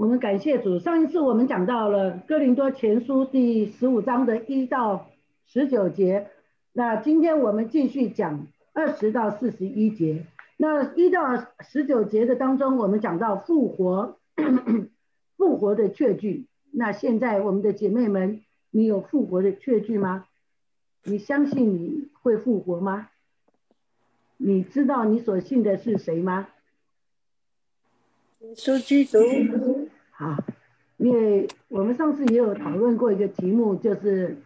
我们感谢主。上一次我们讲到了哥林多前书第十五章的一到十九节，那今天我们继续讲二十到四十一节。那一到十九节的当中，我们讲到复活，复活的确据。那现在我们的姐妹们，你有复活的确据吗？你相信你会复活吗？你知道你所信的是谁吗？耶稣基督。好，因为我们上次也有讨论过一个题目，就是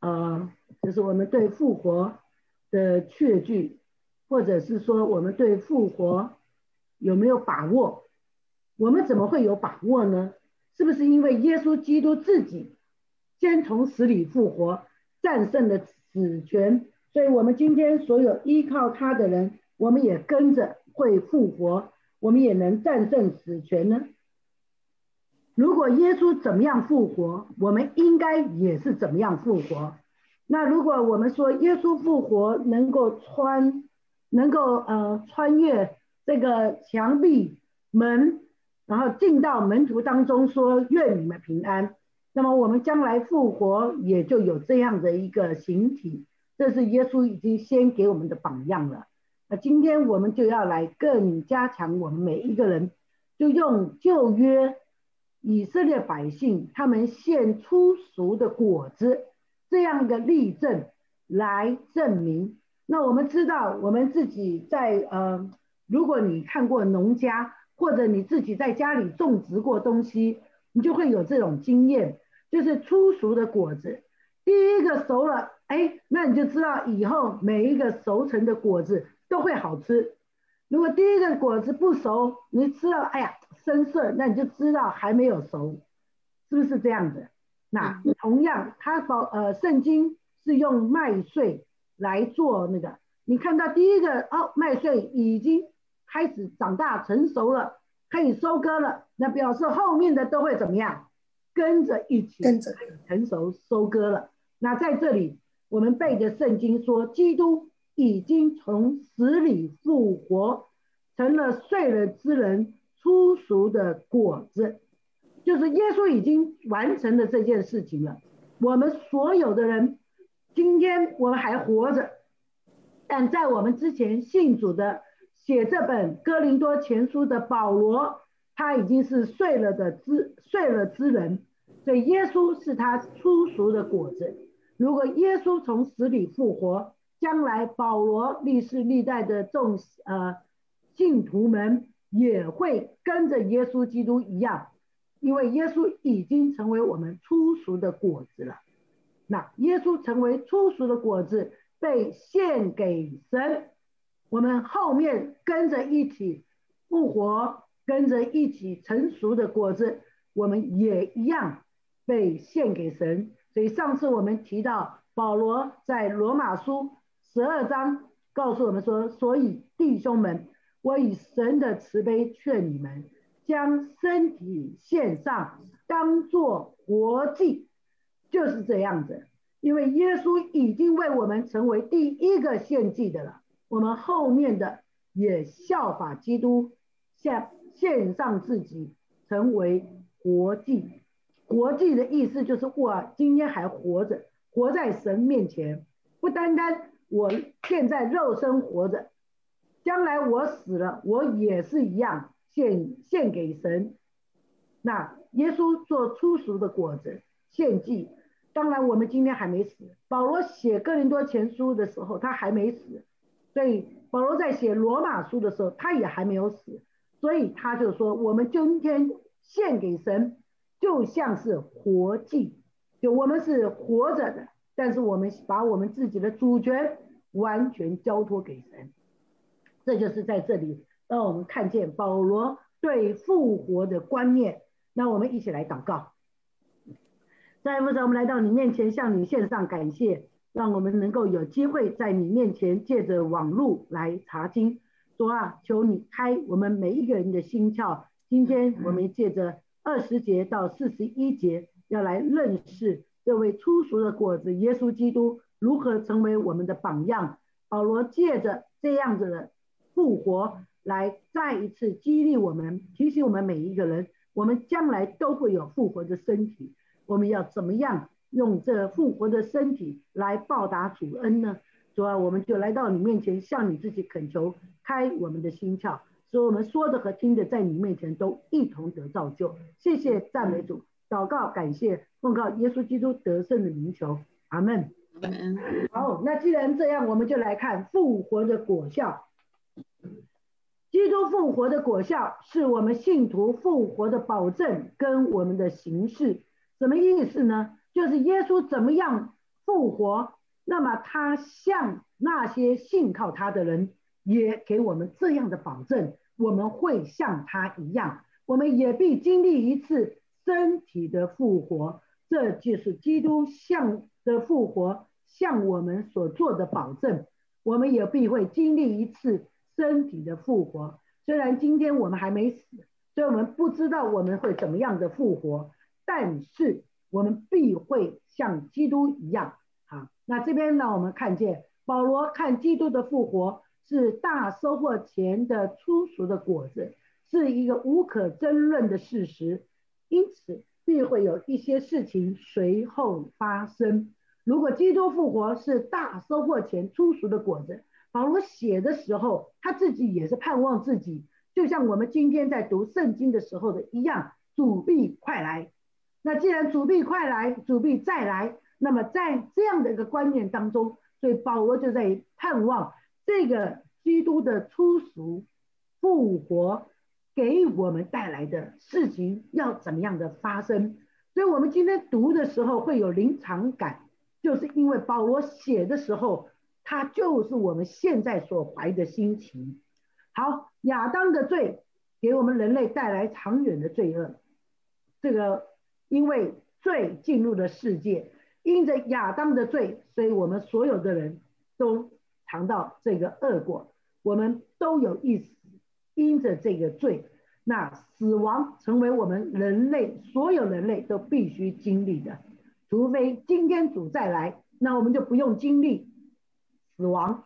呃，就是我们对复活的确据，或者是说我们对复活有没有把握？我们怎么会有把握呢？是不是因为耶稣基督自己先从死里复活，战胜了死权？所以，我们今天所有依靠他的人，我们也跟着会复活，我们也能战胜死权呢。如果耶稣怎么样复活，我们应该也是怎么样复活。那如果我们说耶稣复活能够穿，能够呃穿越这个墙壁门，然后进到门徒当中说愿你们平安，那么我们将来复活也就有这样的一个形体。这是耶稣已经先给我们的榜样了。那今天我们就要来更加强我们每一个人，就用旧约以色列百姓他们现出熟的果子这样的例证来证明。那我们知道，我们自己在呃，如果你看过农家，或者你自己在家里种植过东西，你就会有这种经验，就是出熟的果子，第一个熟了。哎，那你就知道以后每一个熟成的果子都会好吃。如果第一个果子不熟，你吃了，哎呀，生涩，那你就知道还没有熟，是不是这样子？那同样，它保呃圣经是用麦穗来做那个，你看到第一个哦，麦穗已经开始长大成熟了，可以收割了，那表示后面的都会怎么样？跟着一起跟着成熟收割了。那在这里。我们背着圣经说，基督已经从死里复活，成了睡了之人出熟的果子，就是耶稣已经完成了这件事情了。我们所有的人，今天我们还活着，但在我们之前信主的写这本哥林多前书的保罗，他已经是睡了的之睡了之人，所以耶稣是他出熟的果子。如果耶稣从死里复活，将来保罗历世历代的众呃信徒们也会跟着耶稣基督一样，因为耶稣已经成为我们初熟的果子了。那耶稣成为初熟的果子，被献给神，我们后面跟着一起复活，跟着一起成熟的果子，我们也一样被献给神。所以上次我们提到保罗在罗马书十二章告诉我们说，所以弟兄们，我以神的慈悲劝你们，将身体献上，当做活祭，就是这样子。因为耶稣已经为我们成为第一个献祭的了，我们后面的也效法基督，献献上自己，成为活祭。活祭的意思就是我今天还活着，活在神面前，不单单我现在肉身活着，将来我死了，我也是一样献献给神。那耶稣做初熟的果子献祭，当然我们今天还没死。保罗写哥林多前书的时候他还没死，所以保罗在写罗马书的时候他也还没有死，所以他就说我们今天献给神。就像是活祭，就我们是活着的，但是我们把我们自己的主权完全交托给神，这就是在这里让我们看见保罗对复活的观念。那我们一起来祷告，在父神，我们来到你面前，向你献上感谢，让我们能够有机会在你面前借着网路来查经。主啊，求你开我们每一个人的心窍。今天我们借着。二十节到四十一节，要来认识这位初熟的果子耶稣基督如何成为我们的榜样。保罗借着这样子的复活，来再一次激励我们，提醒我们每一个人，我们将来都会有复活的身体。我们要怎么样用这复活的身体来报答主恩呢？主啊，我们就来到你面前，向你自己恳求，开我们的心窍，使我们说的和听的在你面前都一同得造就。谢谢赞美主，祷告感谢，奉告耶稣基督得胜的名求，阿门。好，那既然这样，我们就来看复活的果效。基督复活的果效是我们信徒复活的保证跟我们的形式，什么意思呢？就是耶稣怎么样复活？那么他向那些信靠他的人，也给我们这样的保证：我们会像他一样，我们也必经历一次身体的复活。这就是基督向的复活向我们所做的保证。我们也必会经历一次身体的复活。虽然今天我们还没死，所以我们不知道我们会怎么样的复活，但是我们必会像基督一样。那这边呢，我们看见保罗看基督的复活是大收获前的粗俗的果子，是一个无可争论的事实，因此必会有一些事情随后发生。如果基督复活是大收获前粗俗的果子，保罗写的时候他自己也是盼望自己，就像我们今天在读圣经的时候的一样，主必快来。那既然主必快来，主必再来。那么在这样的一个观念当中，所以保罗就在盼望这个基督的出俗复活给我们带来的事情要怎么样的发生。所以我们今天读的时候会有临场感，就是因为保罗写的时候，他就是我们现在所怀的心情。好，亚当的罪给我们人类带来长远的罪恶，这个因为罪进入了世界。因着亚当的罪，所以我们所有的人都尝到这个恶果，我们都有意死。因着这个罪，那死亡成为我们人类所有人类都必须经历的。除非今天主再来，那我们就不用经历死亡，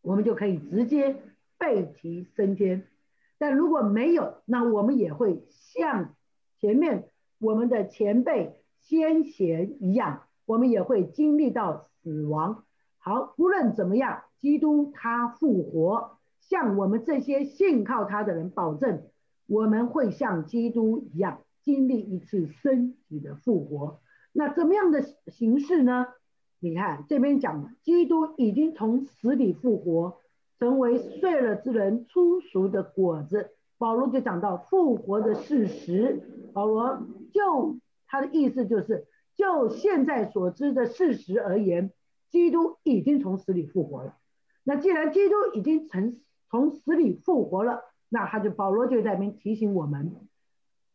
我们就可以直接背提升天。但如果没有，那我们也会像前面我们的前辈。先贤一样，我们也会经历到死亡。好，无论怎么样，基督他复活，向我们这些信靠他的人保证，我们会像基督一样经历一次身体的复活。那怎么样的形式呢？你看这边讲，基督已经从死里复活，成为睡了之人出熟的果子。保罗就讲到复活的事实。保罗就。他的意思就是，就现在所知的事实而言，基督已经从死里复活了。那既然基督已经从从死里复活了，那他就保罗就在那边提醒我们，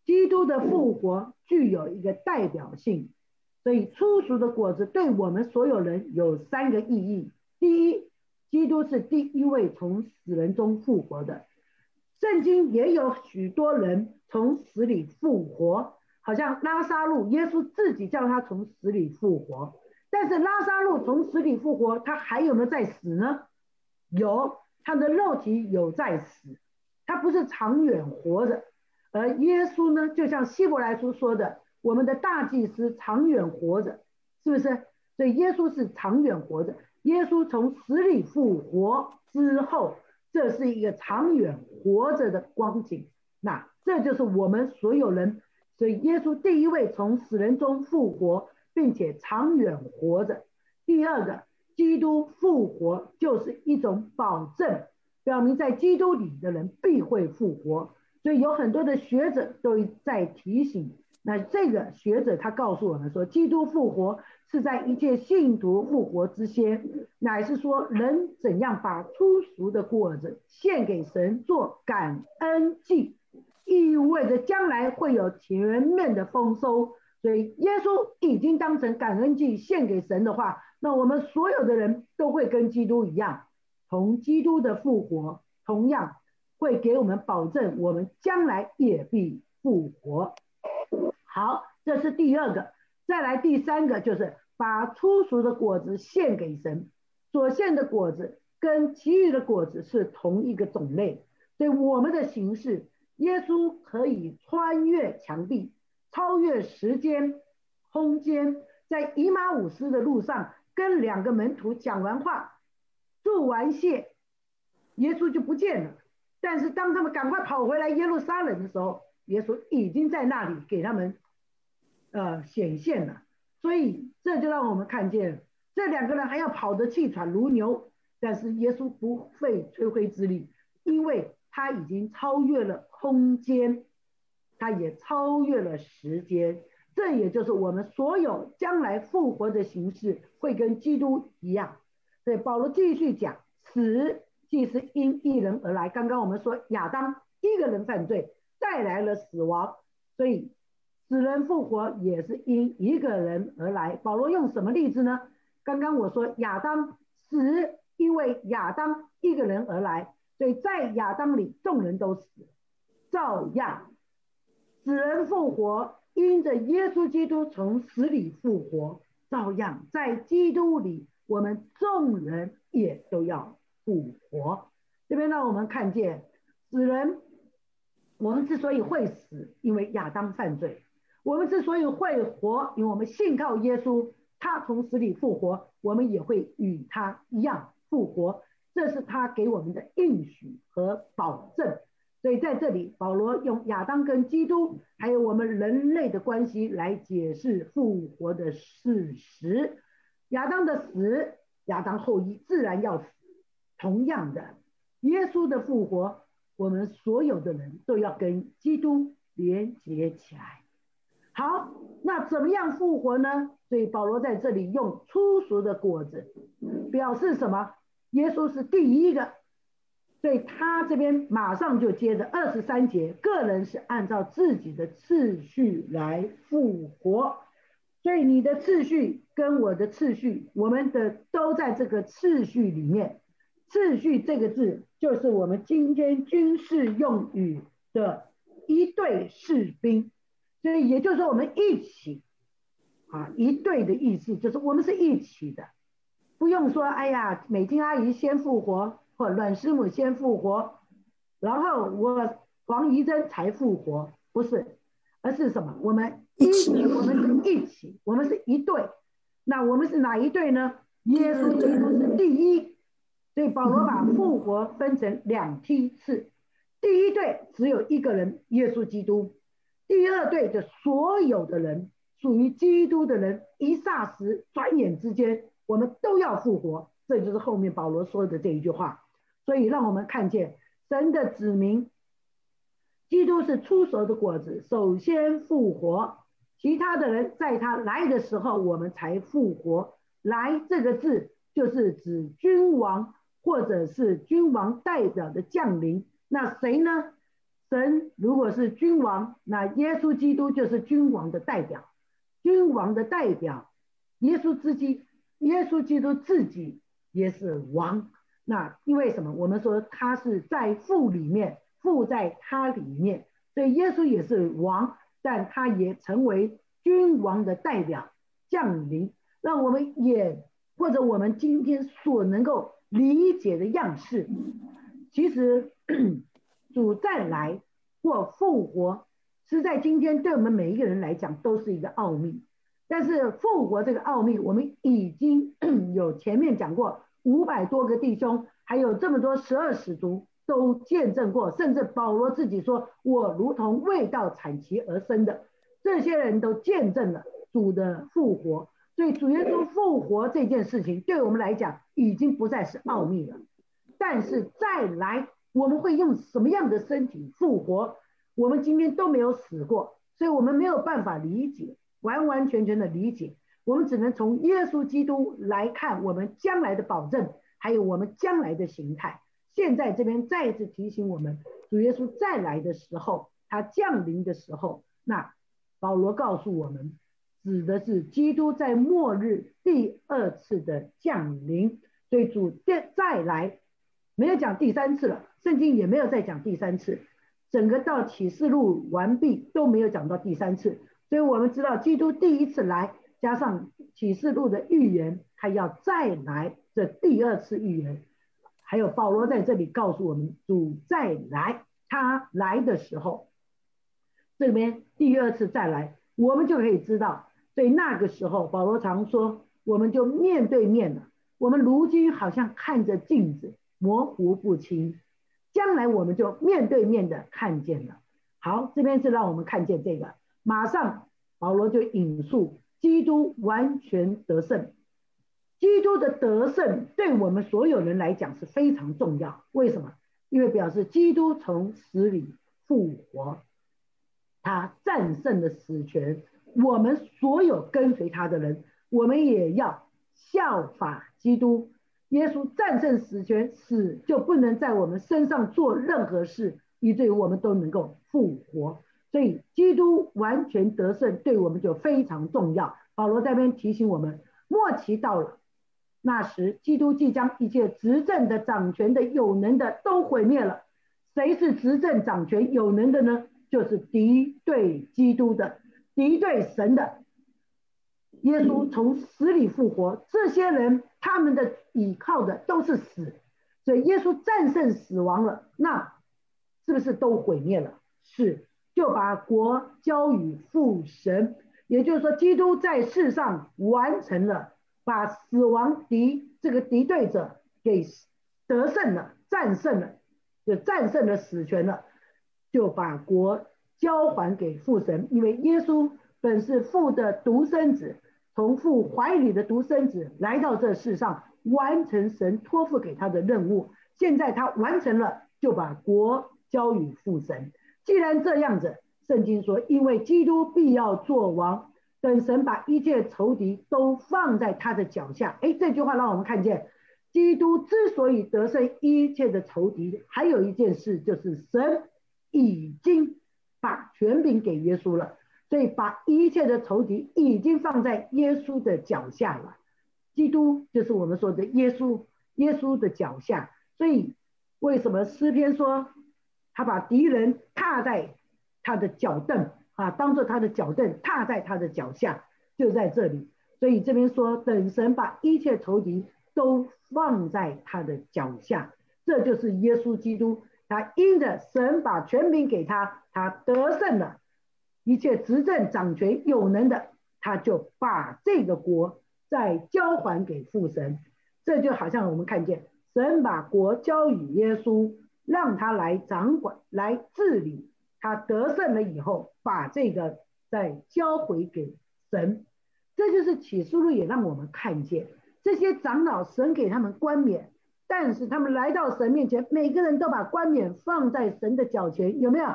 基督的复活具有一个代表性。所以粗俗的果子对我们所有人有三个意义：第一，基督是第一位从死人中复活的。圣经也有许多人从死里复活。好像拉萨路，耶稣自己叫他从死里复活，但是拉萨路从死里复活，他还有没有在死呢？有，他的肉体有在死，他不是长远活着。而耶稣呢，就像希伯来书说的，我们的大祭司长远活着，是不是？所以耶稣是长远活着。耶稣从死里复活之后，这是一个长远活着的光景。那这就是我们所有人。所以，耶稣第一位从死人中复活，并且长远活着。第二个，基督复活就是一种保证，表明在基督里的人必会复活。所以，有很多的学者都在提醒。那这个学者他告诉我们说，基督复活是在一切信徒复活之先，乃是说人怎样把粗俗的果子献给神做感恩祭。意味着将来会有全面的丰收，所以耶稣已经当成感恩祭献给神的话，那我们所有的人都会跟基督一样，从基督的复活同样会给我们保证，我们将来也必复活。好，这是第二个，再来第三个就是把粗熟的果子献给神，所献的果子跟其余的果子是同一个种类，所以我们的形式。耶稣可以穿越墙壁，超越时间、空间，在以马五斯的路上跟两个门徒讲完话、祝完谢，耶稣就不见了。但是当他们赶快跑回来耶路撒冷的时候，耶稣已经在那里给他们，呃，显现了。所以这就让我们看见，这两个人还要跑得气喘如牛，但是耶稣不费吹灰之力，因为他已经超越了空间，他也超越了时间。这也就是我们所有将来复活的形式会跟基督一样。所以保罗继续讲，死。既是因一人而来，刚刚我们说亚当一个人犯罪带来了死亡，所以死人复活也是因一个人而来。保罗用什么例子呢？刚刚我说亚当死，因为亚当一个人而来，所以在亚当里众人都死，照样死人复活，因着耶稣基督从死里复活，照样在基督里我们众人也都要。复活，这边让我们看见死人。我们之所以会死，因为亚当犯罪；我们之所以会活，因为我们信靠耶稣，他从死里复活，我们也会与他一样复活。这是他给我们的应许和保证。所以在这里，保罗用亚当跟基督，还有我们人类的关系来解释复活的事实。亚当的死，亚当后裔自然要死。同样的，耶稣的复活，我们所有的人都要跟基督连接起来。好，那怎么样复活呢？所以保罗在这里用粗俗的果子，表示什么？耶稣是第一个，所以他这边马上就接着二十三节，个人是按照自己的次序来复活。所以你的次序跟我的次序，我们的都在这个次序里面。次序这个字，就是我们今天军事用语的一队士兵，所以也就是说我们一起，啊，一队的意思就是我们是一起的，不用说，哎呀，美金阿姨先复活，或阮师母先复活，然后我黄怡珍才复活，不是，而是什么？我们一起，我们是一起，我们是一队。那我们是哪一队呢？耶稣基督是第一。所以保罗把复活分成两梯次，第一队只有一个人，耶稣基督；第二队的所有的人，属于基督的人，一霎时、转眼之间，我们都要复活。这就是后面保罗说的这一句话。所以让我们看见神的子民，基督是出熟的果子，首先复活，其他的人在他来的时候，我们才复活。来这个字就是指君王。或者是君王代表的降临，那谁呢？神如果是君王，那耶稣基督就是君王的代表。君王的代表，耶稣之基，耶稣基督自己也是王。那因为什么？我们说他是在父里面，父在他里面，所以耶稣也是王，但他也成为君王的代表降临，让我们也或者我们今天所能够。理解的样式，其实主再来或复活，是在今天对我们每一个人来讲都是一个奥秘。但是复活这个奥秘，我们已经 有前面讲过，五百多个弟兄，还有这么多十二使徒都见证过，甚至保罗自己说：“我如同未到产期而生的。”这些人都见证了主的复活。所以主耶稣复活这件事情，对我们来讲已经不再是奥秘了。但是再来，我们会用什么样的身体复活？我们今天都没有死过，所以我们没有办法理解，完完全全的理解。我们只能从耶稣基督来看我们将来的保证，还有我们将来的形态。现在这边再一次提醒我们，主耶稣再来的时候，他降临的时候，那保罗告诉我们。指的是基督在末日第二次的降临，所以主再再来，没有讲第三次了，圣经也没有再讲第三次，整个到启示录完毕都没有讲到第三次，所以我们知道基督第一次来，加上启示录的预言，他要再来这第二次预言，还有保罗在这里告诉我们，主再来，他来的时候，这边第二次再来，我们就可以知道，所以那个时候保罗常说，我们就面对面了。我们如今好像看着镜子，模糊不清，将来我们就面对面的看见了。好，这边是让我们看见这个，马上保罗就引述基督完全得胜。基督的得胜对我们所有人来讲是非常重要。为什么？因为表示基督从死里复活，他战胜了死权。我们所有跟随他的人，我们也要效法基督。耶稣战胜死权，死就不能在我们身上做任何事，以至于我们都能够复活。所以，基督完全得胜对我们就非常重要。保罗这边提醒我们，末期到了。那时，基督即将一切执政的、掌权的、有能的都毁灭了。谁是执政、掌权、有能的呢？就是敌对基督的、敌对神的。耶稣从死里复活，这些人他们的倚靠的都是死，所以耶稣战胜死亡了，那是不是都毁灭了？是，就把国交与父神，也就是说，基督在世上完成了。把死亡敌这个敌对者给得胜了，战胜了，就战胜了死权了，就把国交还给父神。因为耶稣本是父的独生子，从父怀里的独生子来到这世上，完成神托付给他的任务。现在他完成了，就把国交与父神。既然这样子，圣经说，因为基督必要做王。等神把一切仇敌都放在他的脚下，哎，这句话让我们看见，基督之所以得胜一切的仇敌，还有一件事就是神已经把权柄给耶稣了，所以把一切的仇敌已经放在耶稣的脚下了。基督就是我们说的耶稣，耶稣的脚下。所以为什么诗篇说他把敌人踏在他的脚凳？啊，当做他的脚凳，踏在他的脚下，就在这里。所以这边说，等神把一切仇敌都放在他的脚下，这就是耶稣基督。他因着神把权柄给他，他得胜了，一切执政掌权有能的，他就把这个国再交还给父神。这就好像我们看见神把国交与耶稣，让他来掌管、来治理。他得胜了以后，把这个再交回给神，这就是启示录也让我们看见这些长老，神给他们冠冕，但是他们来到神面前，每个人都把冠冕放在神的脚前，有没有？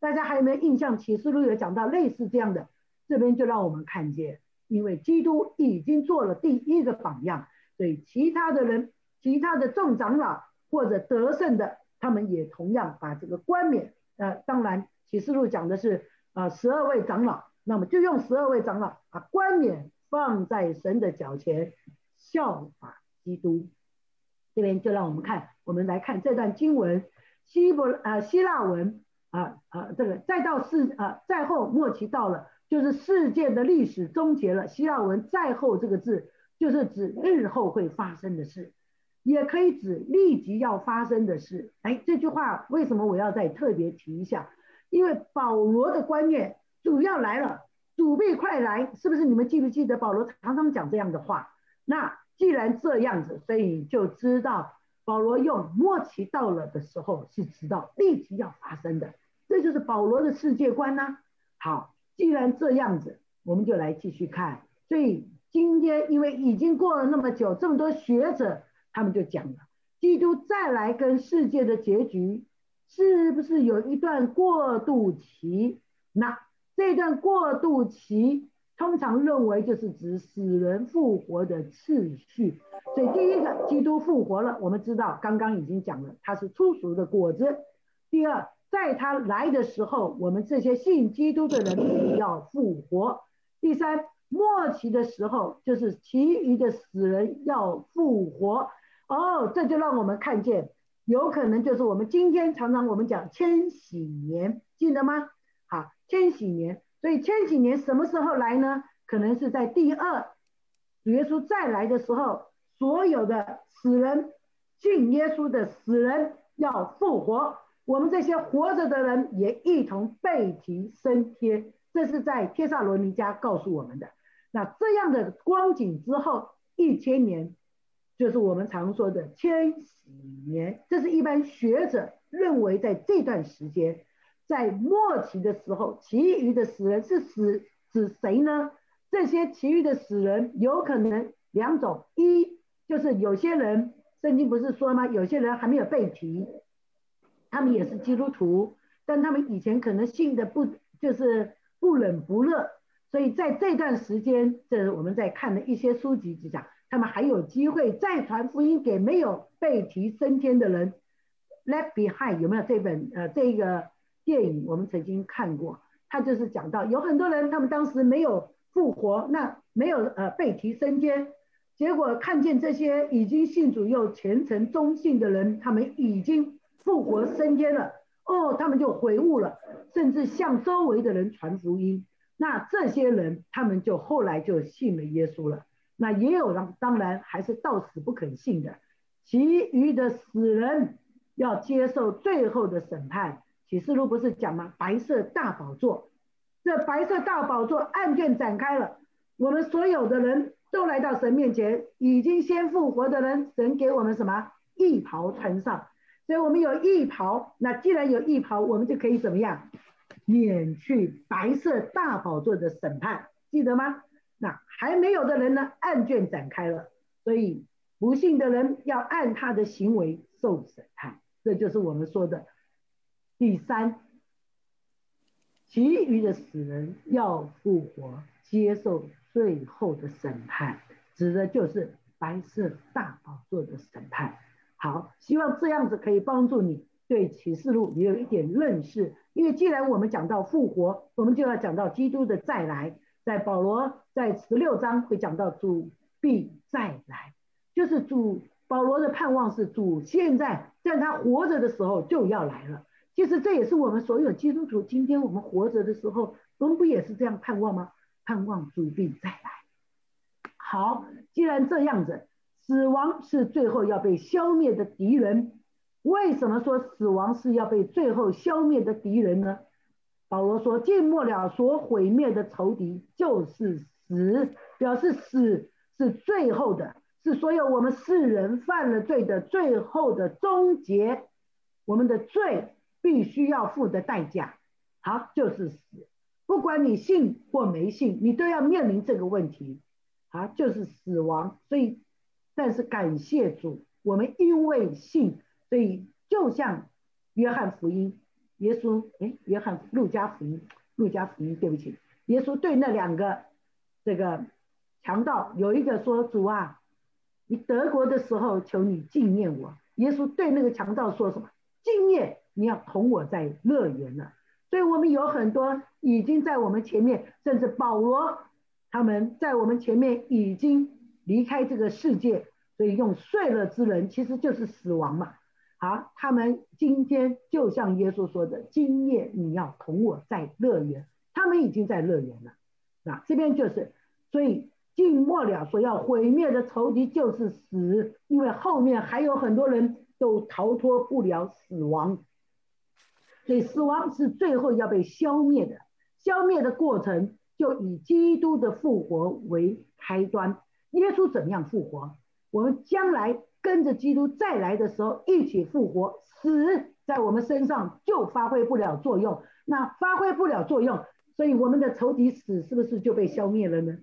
大家还有没有印象？启示录有讲到类似这样的，这边就让我们看见，因为基督已经做了第一个榜样，所以其他的人，其他的众长老或者得胜的，他们也同样把这个冠冕。呃，当然，启示录讲的是啊，十二位长老，那么就用十二位长老把冠冕放在神的脚前，效法基督。这边就让我们看，我们来看这段经文，希伯呃希腊文啊啊，这个再到世啊再后末期到了，就是世界的历史终结了。希腊文再后这个字，就是指日后会发生的事。也可以指立即要发生的事。哎，这句话为什么我要再特别提一下？因为保罗的观念主要来了，主必快来，是不是？你们记不记得保罗常常讲这样的话？那既然这样子，所以就知道保罗用末期到了的时候是知道立即要发生的，这就是保罗的世界观呢。好，既然这样子，我们就来继续看。所以今天因为已经过了那么久，这么多学者。他们就讲了，基督再来跟世界的结局，是不是有一段过渡期？那这段过渡期通常认为就是指死人复活的次序。所以第一个，基督复活了，我们知道刚刚已经讲了，他是初熟的果子。第二，在他来的时候，我们这些信基督的人要复活。第三，末期的时候，就是其余的死人要复活。哦，这就让我们看见，有可能就是我们今天常常我们讲千禧年，记得吗？好，千禧年，所以千禧年什么时候来呢？可能是在第二主耶稣再来的时候，所有的死人信耶稣的死人要复活，我们这些活着的人也一同被提升天。这是在帖萨罗尼迦告诉我们的。那这样的光景之后，一千年，就是我们常说的千禧年。这是一般学者认为，在这段时间，在末期的时候，其余的死人是死指谁呢？这些其余的死人有可能两种：一就是有些人，圣经不是说吗？有些人还没有被提，他们也是基督徒，但他们以前可能信的不就是。不冷不热，所以在这段时间，这是我们在看的一些书籍就讲，他们还有机会再传福音给没有被提升天的人。Left Behind 有没有这本呃这个电影？我们曾经看过，他就是讲到有很多人，他们当时没有复活，那没有呃被提升天，结果看见这些已经信主又虔诚忠信的人，他们已经复活升天了。哦，他们就悔悟了，甚至向周围的人传福音。那这些人，他们就后来就信了耶稣了。那也有人，当然还是到死不肯信的。其余的死人要接受最后的审判。启示录不是讲吗？白色大宝座，这白色大宝座案卷展开了，我们所有的人都来到神面前，已经先复活的人，神给我们什么？衣袍穿上。所以我们有义袍，那既然有义袍，我们就可以怎么样，免去白色大宝座的审判，记得吗？那还没有的人呢？案卷展开了，所以不幸的人要按他的行为受审判，这就是我们说的第三，其余的死人要复活，接受最后的审判，指的就是白色大宝座的审判。好，希望这样子可以帮助你对启示录也有一点认识。因为既然我们讲到复活，我们就要讲到基督的再来。在保罗在十六章会讲到主必再来，就是主保罗的盼望是主现在在他活着的时候就要来了。其实这也是我们所有基督徒今天我们活着的时候，我们不也是这样盼望吗？盼望主必再来。好，既然这样子。死亡是最后要被消灭的敌人。为什么说死亡是要被最后消灭的敌人呢？保罗说：“尽末了所毁灭的仇敌就是死，表示死是最后的，是所有我们世人犯了罪的最后的终结。我们的罪必须要付的代价，好，就是死。不管你信或没信，你都要面临这个问题，好，就是死亡。所以。”但是感谢主，我们因为信，所以就像约翰福音，耶稣哎，约翰路加福音，路加福音，对不起，耶稣对那两个这个强盗有一个说主啊，你德国的时候求你纪念我。耶稣对那个强盗说什么？纪念你要同我在乐园了。所以我们有很多已经在我们前面，甚至保罗他们在我们前面已经。离开这个世界，所以用睡了之人其实就是死亡嘛。好，他们今天就像耶稣说的，今夜你要同我在乐园，他们已经在乐园了。那这边就是，所以尽末了所要毁灭的仇敌就是死，因为后面还有很多人都逃脱不了死亡，所以死亡是最后要被消灭的。消灭的过程就以基督的复活为开端。耶稣怎么样复活？我们将来跟着基督再来的时候一起复活，死在我们身上就发挥不了作用。那发挥不了作用，所以我们的仇敌死是不是就被消灭了呢？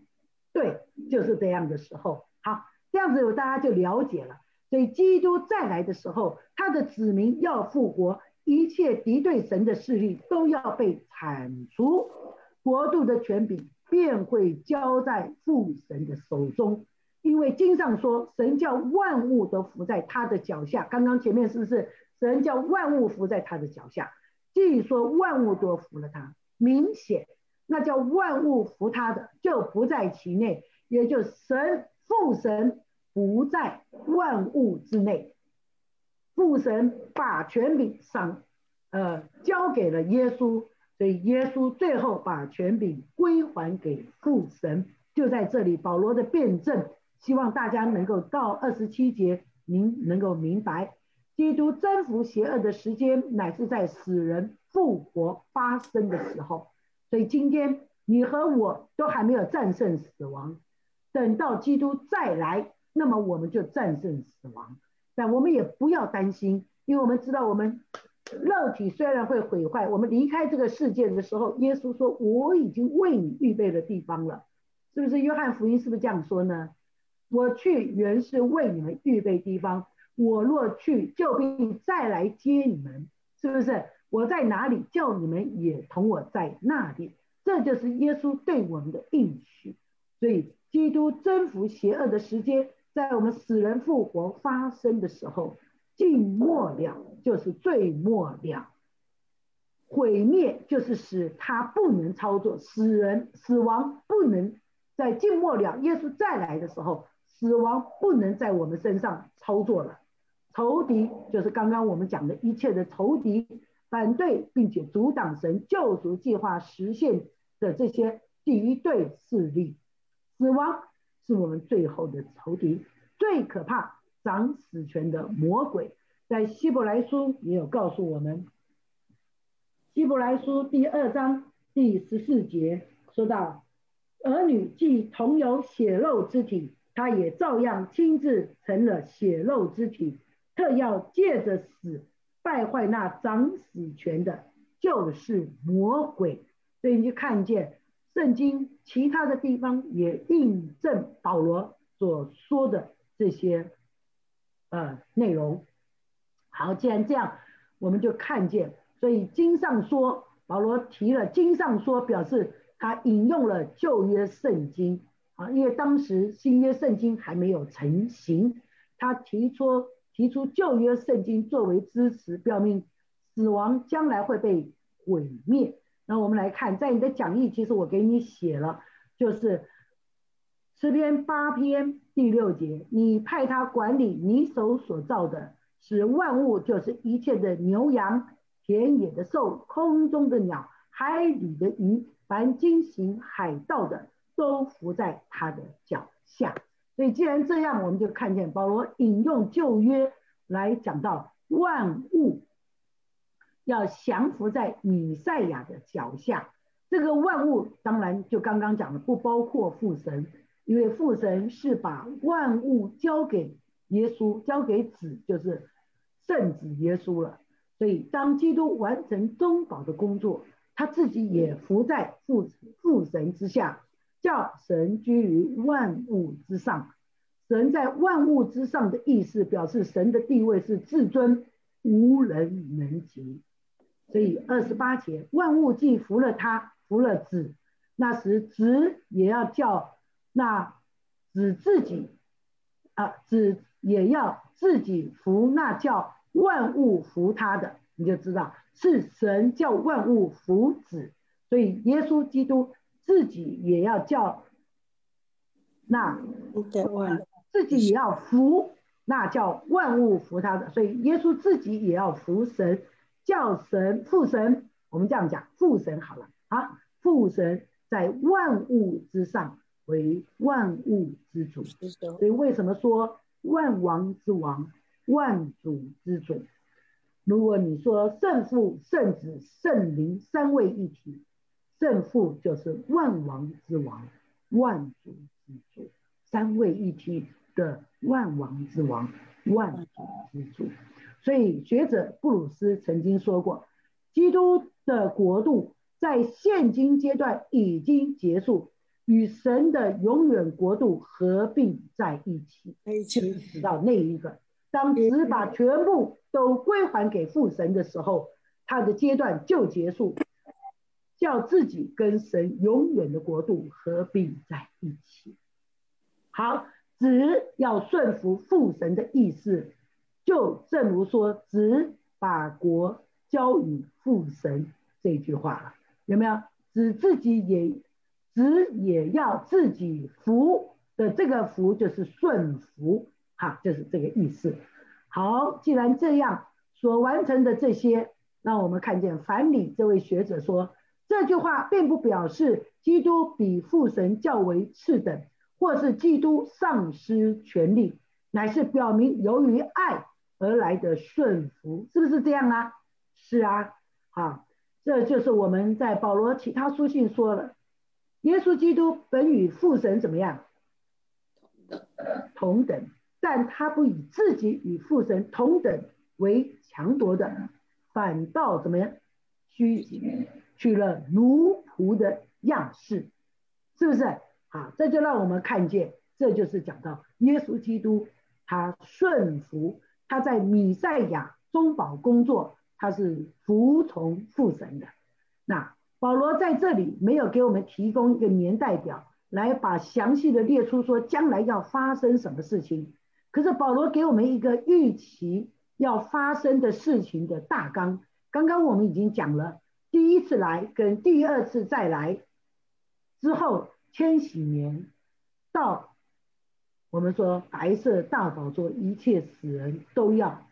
对，就是这样的时候。好，这样子大家就了解了。所以基督再来的时候，他的子民要复活，一切敌对神的势力都要被铲除，国度的权柄。便会交在父神的手中，因为经上说，神叫万物都伏在他的脚下。刚刚前面是不是神叫万物伏在他的脚下？既说万物都服了他，明显那叫万物服他的就不在其内，也就神父神不在万物之内。父神把权柄赏，呃，交给了耶稣。所以耶稣最后把权柄归还给父神，就在这里。保罗的辩证，希望大家能够到二十七节，您能够明白。基督征服邪恶的时间，乃是在死人复活发生的时候。所以今天你和我都还没有战胜死亡，等到基督再来，那么我们就战胜死亡。但我们也不要担心，因为我们知道我们肉体虽然会毁坏，我们离开这个世界的时候，耶稣说：“我已经为你预备了地方了。”是不是？约翰福音是不是这样说呢？我去原是为你们预备地方。我若去，就必再来接你们，是不是？我在哪里，叫你们也同我在那里。这就是耶稣对我们的应许。所以，基督征服邪恶的时间，在我们死人复活发生的时候，尽末了，就是最末了。毁灭就是使他不能操作，死人死亡不能在尽末了。耶稣再来的时候，死亡不能在我们身上操作了。仇敌就是刚刚我们讲的一切的仇敌，反对并且阻挡神救赎计划实现的这些敌对势力，死亡是我们最后的仇敌，最可怕掌死权的魔鬼，在希伯来书也有告诉我们，希伯来书第二章第十四节说到，儿女既同有血肉之体，他也照样亲自成了血肉之体。特要借着死败坏那掌死权的，就是魔鬼。所以你就看见圣经其他的地方也印证保罗所说的这些呃内容。好，既然这样，我们就看见，所以经上说保罗提了经上说，表示他引用了旧约圣经啊，因为当时新约圣经还没有成型，他提出。提出旧约圣经作为支持，表明死亡将来会被毁灭。那我们来看，在你的讲义，其实我给你写了，就是诗篇八篇第六节，你派他管理你手所造的，使万物，就是一切的牛羊、田野的兽、空中的鸟、海里的鱼，凡经行海道的，都伏在他的脚下。所以，既然这样，我们就看见保罗引用旧约来讲到万物要降服在米赛亚的脚下。这个万物当然就刚刚讲的，不包括父神，因为父神是把万物交给耶稣，交给子，就是圣子耶稣了。所以，当基督完成中保的工作，他自己也伏在父父神之下。叫神居于万物之上，神在万物之上的意思，表示神的地位是至尊，无人能及。所以二十八节，万物既服了他，服了子，那时子也要叫那子自己啊，子也要自己服那叫万物服他的，你就知道是神叫万物服子。所以耶稣基督。自己也要叫，那自己也要服，那叫万物服他的。所以耶稣自己也要服神，叫神父神。我们这样讲，父神好了啊，父神在万物之上为万物之主。所以为什么说万王之王、万主之主？如果你说圣父、圣子、圣灵三位一体。圣父就是万王之王，万主之主，三位一体的万王之王，万主之主。所以学者布鲁斯曾经说过，基督的国度在现今阶段已经结束，与神的永远国度合并在一起，直到那一个，当只把全部都归还给父神的时候，他的阶段就结束。叫自己跟神永远的国度合并在一起。好，子要顺服父神的意思，就正如说子把国交与父神这句话了，有没有？子自己也，子也要自己服的这个服就是顺服，哈，就是这个意思。好，既然这样，所完成的这些，那我们看见凡里这位学者说。这句话并不表示基督比父神较为次等，或是基督丧失权力，乃是表明由于爱，而来的顺服，是不是这样啊？是啊，好，这就是我们在保罗其他书信说了，耶稣基督本与父神怎么样？同等，但他不以自己与父神同等为强夺的，反倒怎么样？虚己，取了奴仆的样式，是不是？啊，这就让我们看见，这就是讲到耶稣基督，他顺服，他在米赛亚中保工作，他是服从父神的。那保罗在这里没有给我们提供一个年代表。来把详细的列出，说将来要发生什么事情。可是保罗给我们一个预期要发生的事情的大纲。刚刚我们已经讲了，第一次来跟第二次再来之后，千禧年到，我们说白色大宝座，一切死人都要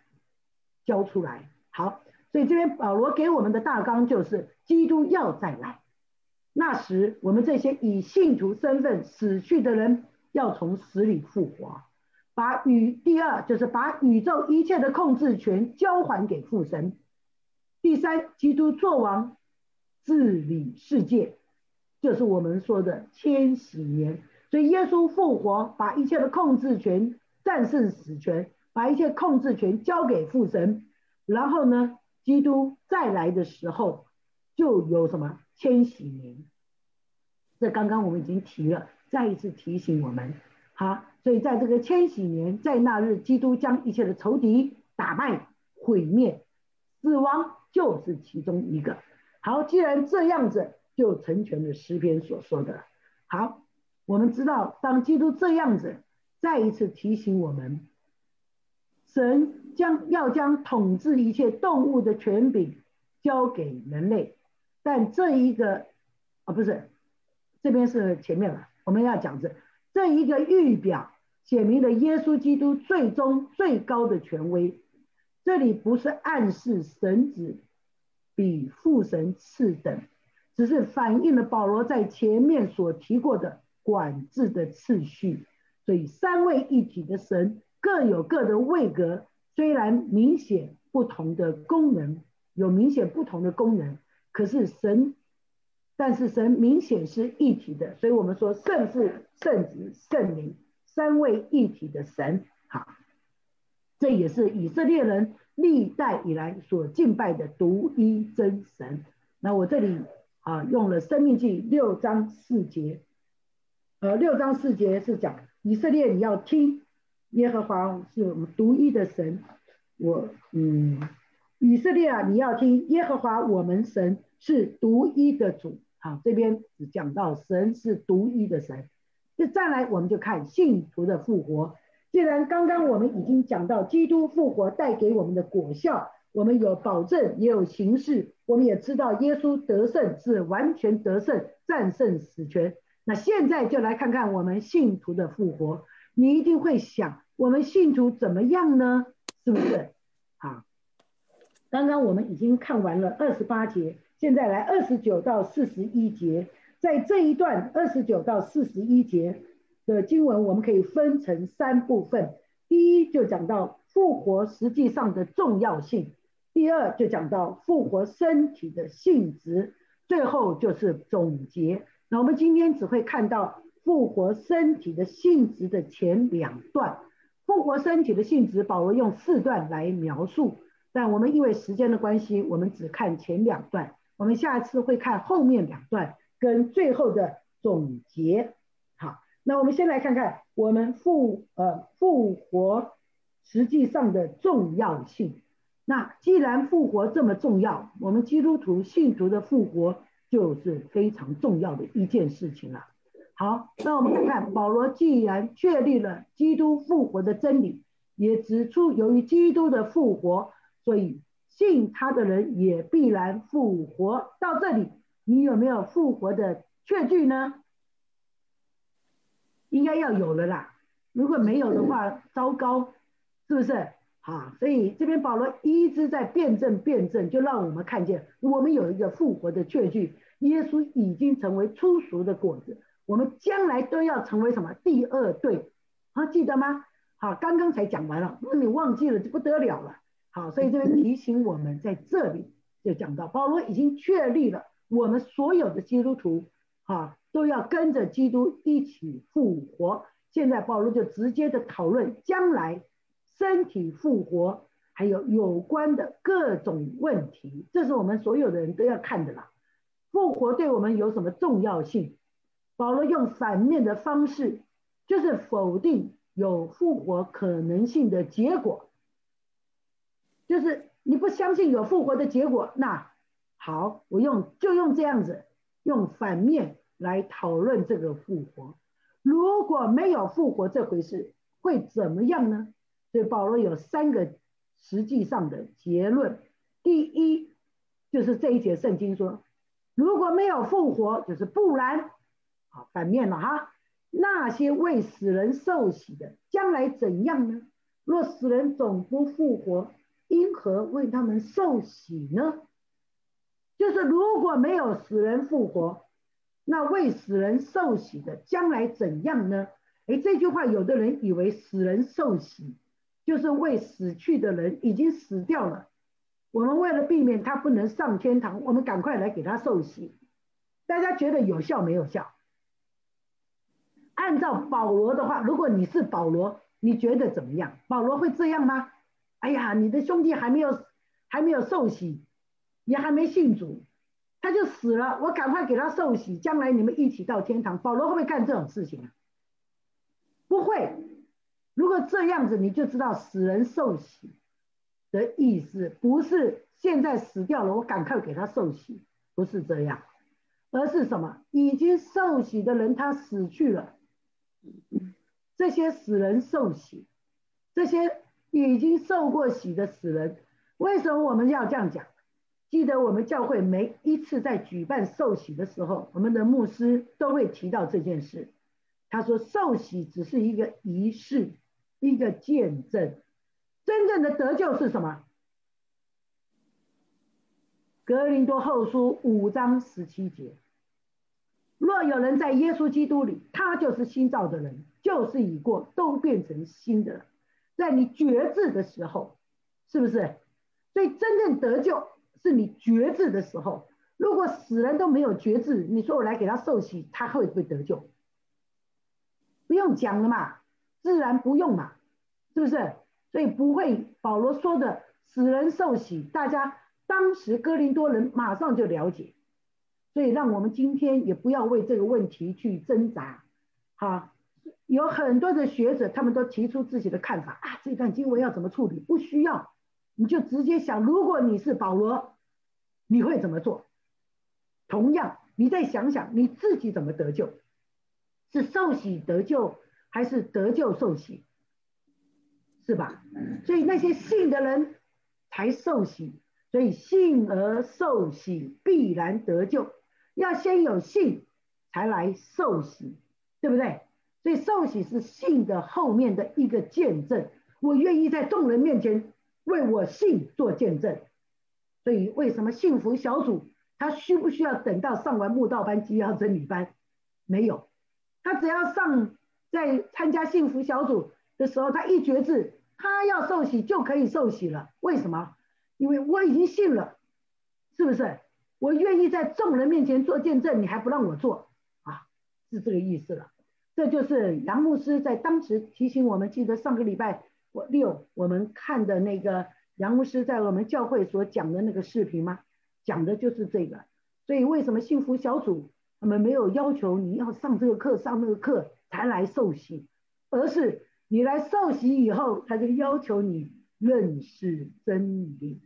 交出来。好，所以这边保罗给我们的大纲就是基督要再来。那时，我们这些以信徒身份死去的人，要从死里复活，把宇第二就是把宇宙一切的控制权交还给父神。第三，基督作王治理世界，就是我们说的千禧年。所以耶稣复活，把一切的控制权战胜死权，把一切控制权交给父神。然后呢，基督再来的时候，就有什么？千禧年，这刚刚我们已经提了，再一次提醒我们，好，所以在这个千禧年，在那日，基督将一切的仇敌打败、毁灭，死亡就是其中一个。好，既然这样子，就成全了诗篇所说的。好，我们知道，当基督这样子，再一次提醒我们，神将要将统治一切动物的权柄交给人类。但这一个啊不是，这边是前面了。我们要讲这这一个预表，写明了耶稣基督最终最高的权威。这里不是暗示神子比父神次等，只是反映了保罗在前面所提过的管制的次序。所以三位一体的神各有各的位格，虽然明显不同的功能，有明显不同的功能。可是神，但是神明显是一体的，所以我们说圣父、圣子、圣灵三位一体的神，好，这也是以色列人历代以来所敬拜的独一真神。那我这里啊用了《生命记》六章四节，呃，六章四节是讲以色列你要听耶和华是我们独一的神，我嗯。以色列啊，你要听耶和华我们神是独一的主。好，这边只讲到神是独一的神。那再来，我们就看信徒的复活。既然刚刚我们已经讲到基督复活带给我们的果效，我们有保证，也有形式，我们也知道耶稣得胜是完全得胜，战胜死权。那现在就来看看我们信徒的复活。你一定会想，我们信徒怎么样呢？是不是？好。刚刚我们已经看完了二十八节，现在来二十九到四十一节。在这一段二十九到四十一节的经文，我们可以分成三部分。第一就讲到复活实际上的重要性；第二就讲到复活身体的性质；最后就是总结。那我们今天只会看到复活身体的性质的前两段。复活身体的性质，保罗用四段来描述。但我们因为时间的关系，我们只看前两段。我们下一次会看后面两段跟最后的总结。好，那我们先来看看我们复呃复活实际上的重要性。那既然复活这么重要，我们基督徒信徒的复活就是非常重要的一件事情了。好，那我们看看保罗既然确立了基督复活的真理，也指出由于基督的复活。所以信他的人也必然复活。到这里，你有没有复活的确据呢？应该要有了啦。如果没有的话，糟糕，是不是？好，所以这边保罗一直在辩证辩证，就让我们看见我们有一个复活的确据。耶稣已经成为初熟的果子，我们将来都要成为什么？第二对，好，记得吗？好，刚刚才讲完了，那你忘记了就不得了了。好，所以这边提醒我们，在这里就讲到，保罗已经确立了我们所有的基督徒，啊，都要跟着基督一起复活。现在保罗就直接的讨论将来身体复活，还有有关的各种问题，这是我们所有的人都要看的啦。复活对我们有什么重要性？保罗用反面的方式，就是否定。有复活可能性的结果，就是你不相信有复活的结果，那好，我用就用这样子，用反面来讨论这个复活。如果没有复活这回事，会怎么样呢？所以保罗有三个实际上的结论。第一，就是这一节圣经说，如果没有复活，就是不然，好，反面了哈。那些为死人受洗的，将来怎样呢？若死人总不复活，因何为他们受洗呢？就是如果没有死人复活，那为死人受洗的将来怎样呢？哎，这句话有的人以为死人受洗就是为死去的人已经死掉了，我们为了避免他不能上天堂，我们赶快来给他受洗。大家觉得有效没有效？按照保罗的话，如果你是保罗，你觉得怎么样？保罗会这样吗？哎呀，你的兄弟还没有还没有受洗，也还没信主，他就死了，我赶快给他受洗，将来你们一起到天堂。保罗会不会干这种事情啊？不会。如果这样子，你就知道死人受洗的意思不是现在死掉了，我赶快给他受洗，不是这样，而是什么？已经受洗的人他死去了。这些死人受洗，这些已经受过洗的死人，为什么我们要这样讲？记得我们教会每一次在举办受洗的时候，我们的牧师都会提到这件事。他说，受洗只是一个仪式，一个见证，真正的得救是什么？格林多后书五章十七节。若有人在耶稣基督里，他就是新造的人，旧事已过，都变成新的了。在你觉知的时候，是不是？所以真正得救是你觉知的时候。如果死人都没有觉知，你说我来给他受洗，他会不会得救？不用讲了嘛，自然不用嘛，是不是？所以不会。保罗说的死人受洗，大家当时哥林多人马上就了解。所以，让我们今天也不要为这个问题去挣扎，哈，有很多的学者，他们都提出自己的看法啊。这段经文要怎么处理？不需要，你就直接想，如果你是保罗，你会怎么做？同样，你再想想你自己怎么得救，是受洗得救，还是得救受洗？是吧？所以那些信的人才受洗，所以信而受洗必然得救。要先有信，才来受洗，对不对？所以受洗是信的后面的一个见证。我愿意在众人面前为我信做见证。所以为什么幸福小组他需不需要等到上完慕道班、基要真理班？没有，他只要上在参加幸福小组的时候，他一觉知，他要受洗就可以受洗了。为什么？因为我已经信了，是不是？我愿意在众人面前做见证，你还不让我做啊？是这个意思了。这就是杨牧师在当时提醒我们，记得上个礼拜我六我们看的那个杨牧师在我们教会所讲的那个视频吗？讲的就是这个。所以为什么幸福小组他们没有要求你要上这个课上那个课才来受洗，而是你来受洗以后，他就要求你认识真理。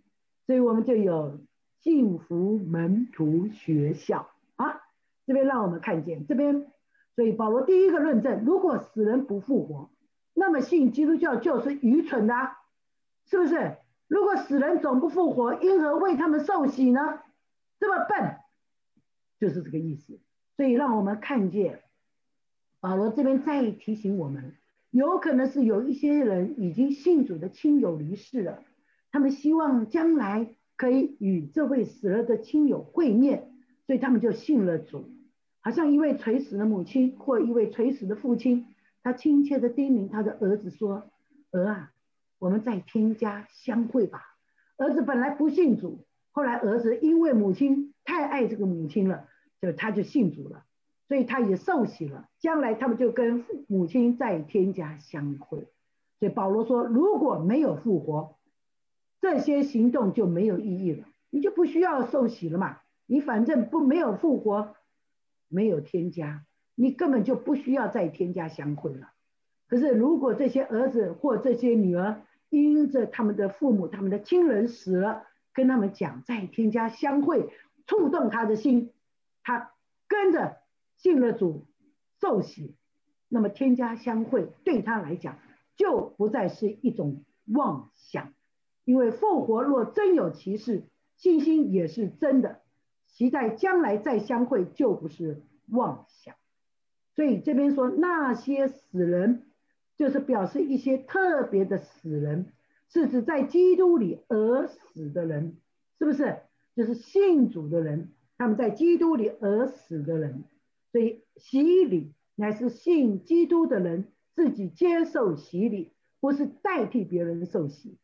所以我们就有。幸福门徒学校啊，这边让我们看见这边，所以保罗第一个论证：如果死人不复活，那么信基督教就是愚蠢的，是不是？如果死人总不复活，因何为他们受洗呢？这么笨，就是这个意思。所以让我们看见，保罗这边再提醒我们，有可能是有一些人已经信主的亲友离世了，他们希望将来。可以与这位死了的亲友会面，所以他们就信了主。好像一位垂死的母亲或一位垂死的父亲，他亲切的叮咛他的儿子说：“儿啊，我们再添加相会吧。儿子本来不信主，后来儿子因为母亲太爱这个母亲了，就他就信主了，所以他也受洗了。将来他们就跟父母亲再添加相会。所以保罗说，如果没有复活，这些行动就没有意义了，你就不需要受洗了嘛。你反正不没有复活，没有添加，你根本就不需要再添加相会了。可是如果这些儿子或这些女儿因着他们的父母、他们的亲人死了，跟他们讲再添加相会，触动他的心，他跟着信了主，受洗，那么天家相会对他来讲就不再是一种妄想，因为复活若真有其事，信心也是真的。期待将来再相会，就不是妄想。所以这边说那些死人，就是表示一些特别的死人，是指在基督里而死的人，是不是？就是信主的人，他们在基督里而死的人。所以洗礼乃是信基督的人自己接受洗礼，不是代替别人受洗。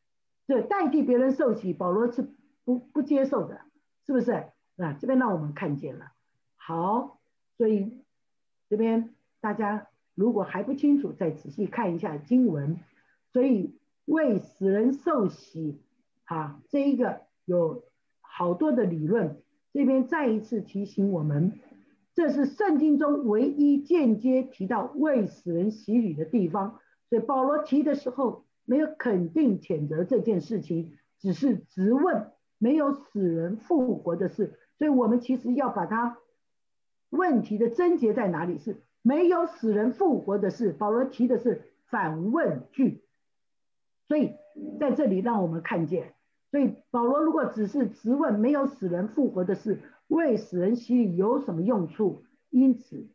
对，代替别人受洗，保罗是不不接受的，是不是？啊，这边让我们看见了，好，所以这边大家如果还不清楚，再仔细看一下经文。所以为死人受洗，啊，这一个有好多的理论。这边再一次提醒我们，这是圣经中唯一间接提到为死人洗礼的地方。所以保罗提的时候，没有肯定谴责这件事情，只是直问，没有死人复活的事。所以我们其实要把它问题的症结在哪里？是没有死人复活的事。保罗提的是反问句，所以在这里让我们看见，所以保罗如果只是直问没有死人复活的事，为死人洗礼有什么用处？因此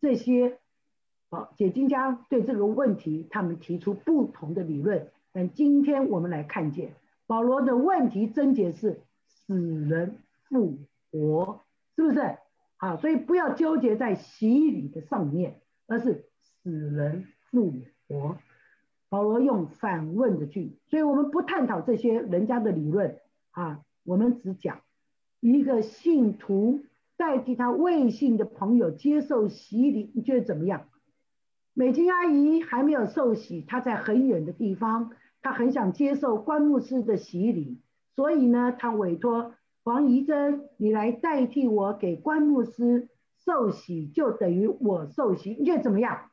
这些好解经家对这个问题，他们提出不同的理论。但今天我们来看见保罗的问题症结是死人复。活是不是？好，所以不要纠结在洗礼的上面，而是死人复活。保罗用反问的句，所以我们不探讨这些人家的理论啊，我们只讲一个信徒代替他未信的朋友接受洗礼，你觉得怎么样？美金阿姨还没有受洗，她在很远的地方，她很想接受关牧师的洗礼，所以呢，她委托。黄怡珍，你来代替我给关牧师受洗，就等于我受洗，你觉得怎么样？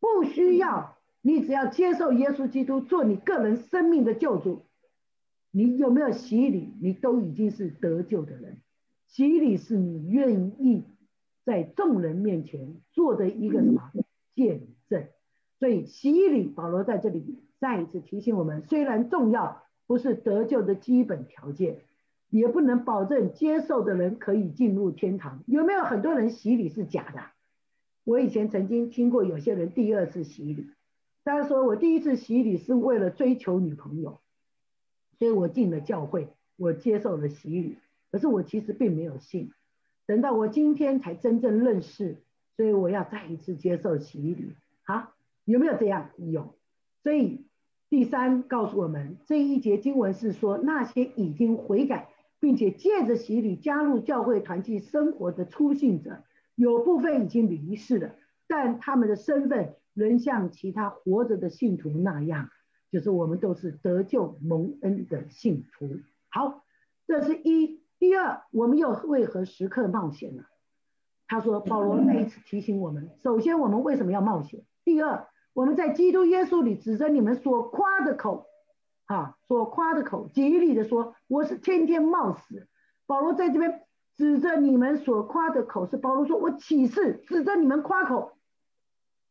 不需要，你只要接受耶稣基督做你个人生命的救主，你有没有洗礼，你都已经是得救的人。洗礼是你愿意在众人面前做的一个什么见证？所以洗礼，保罗在这里再一次提醒我们，虽然重要，不是得救的基本条件。也不能保证接受的人可以进入天堂。有没有很多人洗礼是假的？我以前曾经听过有些人第二次洗礼，他说我第一次洗礼是为了追求女朋友，所以我进了教会，我接受了洗礼。可是我其实并没有信，等到我今天才真正认识，所以我要再一次接受洗礼。好，有没有这样？有。所以第三告诉我们这一节经文是说那些已经悔改。并且借着洗礼加入教会团契生活的初信者，有部分已经离世了，但他们的身份仍像其他活着的信徒那样，就是我们都是得救蒙恩的信徒。好，这是一。第二，我们又为何时刻冒险呢？他说，保罗那一次提醒我们，首先我们为什么要冒险？第二，我们在基督耶稣里指着你们所夸的口。啊，所夸的口，极力的说，我是天天冒死。保罗在这边指着你们所夸的口，是保罗说，我起誓指着你们夸口，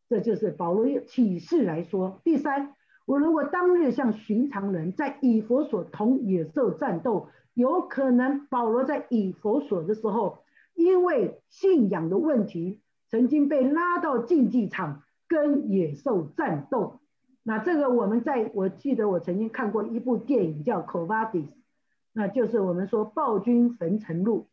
这就是保罗用起誓来说。第三，我如果当日像寻常人在以佛所同野兽战斗，有可能保罗在以佛所的时候，因为信仰的问题，曾经被拉到竞技场跟野兽战斗。那这个我们在我记得我曾经看过一部电影叫《c o v a d i s 那就是我们说暴君焚城录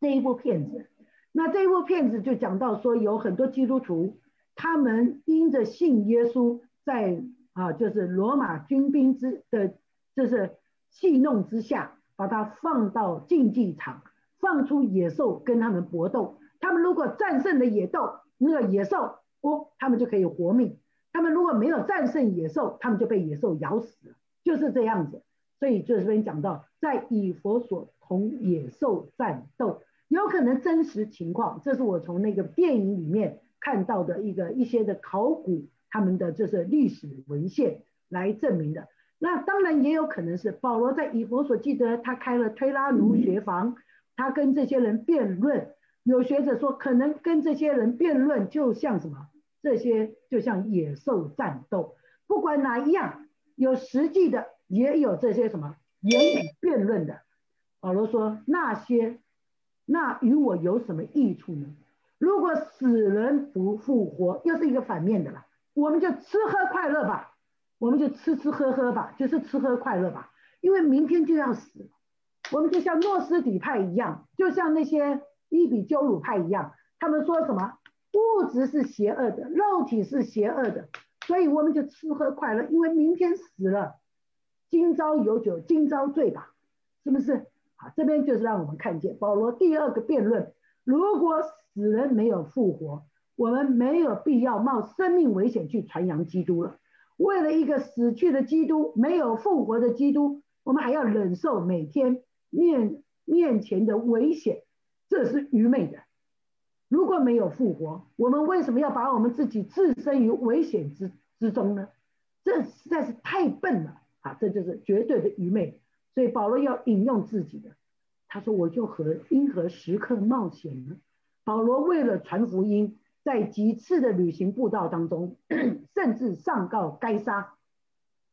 这一部片子。那这一部片子就讲到说有很多基督徒，他们因着信耶稣，在啊，就是罗马军兵之的，就是戏弄之下，把他放到竞技场，放出野兽跟他们搏斗。他们如果战胜了野斗，那个野兽，哦，他们就可以活命；他们如果没有战胜野兽，他们就被野兽咬死了，就是这样子。所以就是这边讲到，在以佛所同野兽战斗，有可能真实情况，这是我从那个电影里面看到的一个一些的考古，他们的就是历史文献来证明的。那当然也有可能是保罗在以佛所记得，他开了推拉奴学房，他跟这些人辩论。有学者说，可能跟这些人辩论，就像什么？这些就像野兽战斗。不管哪一样，有实际的。也有这些什么言语辩论的，保罗说那些，那与我有什么益处呢？如果死人不复活，又是一个反面的了，我们就吃喝快乐吧，我们就吃吃喝喝吧，就是吃喝快乐吧，因为明天就要死了，我们就像诺斯底派一样，就像那些伊比鸠鲁派一样，他们说什么物质是邪恶的，肉体是邪恶的，所以我们就吃喝快乐，因为明天死了。今朝有酒今朝醉吧，是不是？好，这边就是让我们看见保罗第二个辩论：如果死人没有复活，我们没有必要冒生命危险去传扬基督了。为了一个死去的基督，没有复活的基督，我们还要忍受每天面面前的危险，这是愚昧的。如果没有复活，我们为什么要把我们自己置身于危险之之中呢？这实在是太笨了。啊，这就是绝对的愚昧。所以保罗要引用自己的，他说：“我就和因何时刻冒险呢？”保罗为了传福音，在几次的旅行步道当中，甚至上告该杀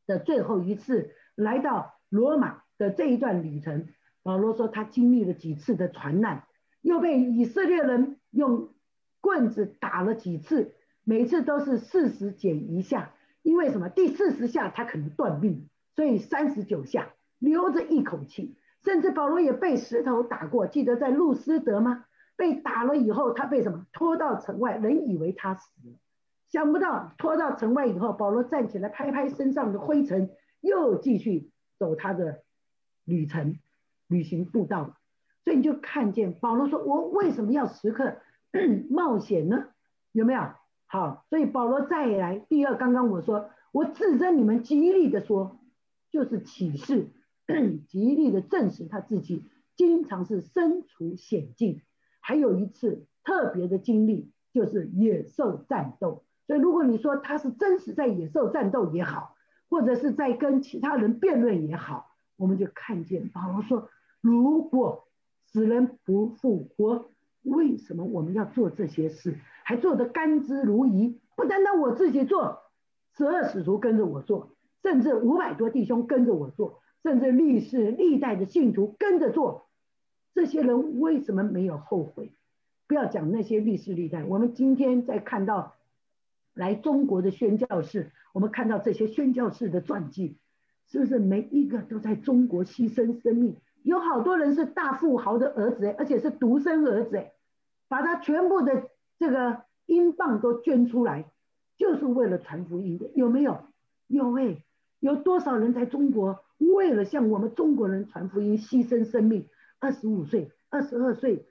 的最后一次来到罗马的这一段旅程，保罗说他经历了几次的船难，又被以色列人用棍子打了几次，每次都是四十减一下，因为什么？第四十下他可能断命。所以三十九下留着一口气，甚至保罗也被石头打过，记得在路斯德吗？被打了以后，他被什么拖到城外，人以为他死了，想不到拖到城外以后，保罗站起来拍拍身上的灰尘，又继续走他的旅程，旅行步道。所以你就看见保罗说：“我为什么要时刻 冒险呢？有没有？好，所以保罗再来第二，刚刚我说，我指着你们极力的说。”就是启示，极力的证实他自己经常是身处险境。还有一次特别的经历，就是野兽战斗。所以如果你说他是真实在野兽战斗也好，或者是在跟其他人辩论也好，我们就看见保罗说：如果死人不复活，为什么我们要做这些事，还做得甘之如饴？不单单我自己做，十二使徒跟着我做。甚至五百多弟兄跟着我做，甚至历世历代的信徒跟着做，这些人为什么没有后悔？不要讲那些历史历代，我们今天在看到来中国的宣教士，我们看到这些宣教士的传记，是不是每一个都在中国牺牲生命？有好多人是大富豪的儿子而且是独生儿子把他全部的这个英镑都捐出来，就是为了传福音的，有没有？有哎。有多少人在中国为了向我们中国人传福音牺牲生命？二十五岁、二十二岁，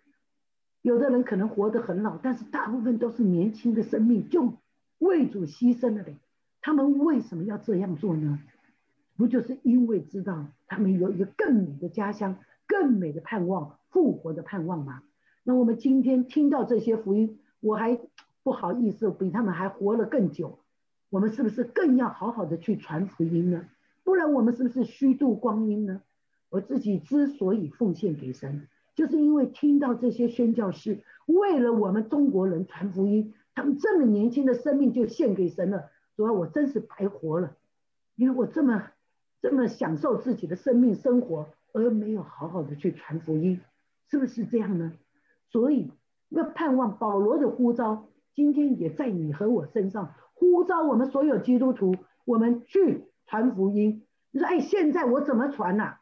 有的人可能活得很老，但是大部分都是年轻的生命就为主牺牲了嘞。他们为什么要这样做呢？不就是因为知道他们有一个更美的家乡、更美的盼望、复活的盼望吗？那我们今天听到这些福音，我还不好意思比他们还活了更久。我们是不是更要好好的去传福音呢？不然我们是不是虚度光阴呢？我自己之所以奉献给神，就是因为听到这些宣教士为了我们中国人传福音，他们这么年轻的生命就献给神了。主要我真是白活了，因为我这么这么享受自己的生命生活，而没有好好的去传福音，是不是这样呢？所以要盼望保罗的呼召，今天也在你和我身上。呼召我们所有基督徒，我们去传福音。你说，哎，现在我怎么传呐？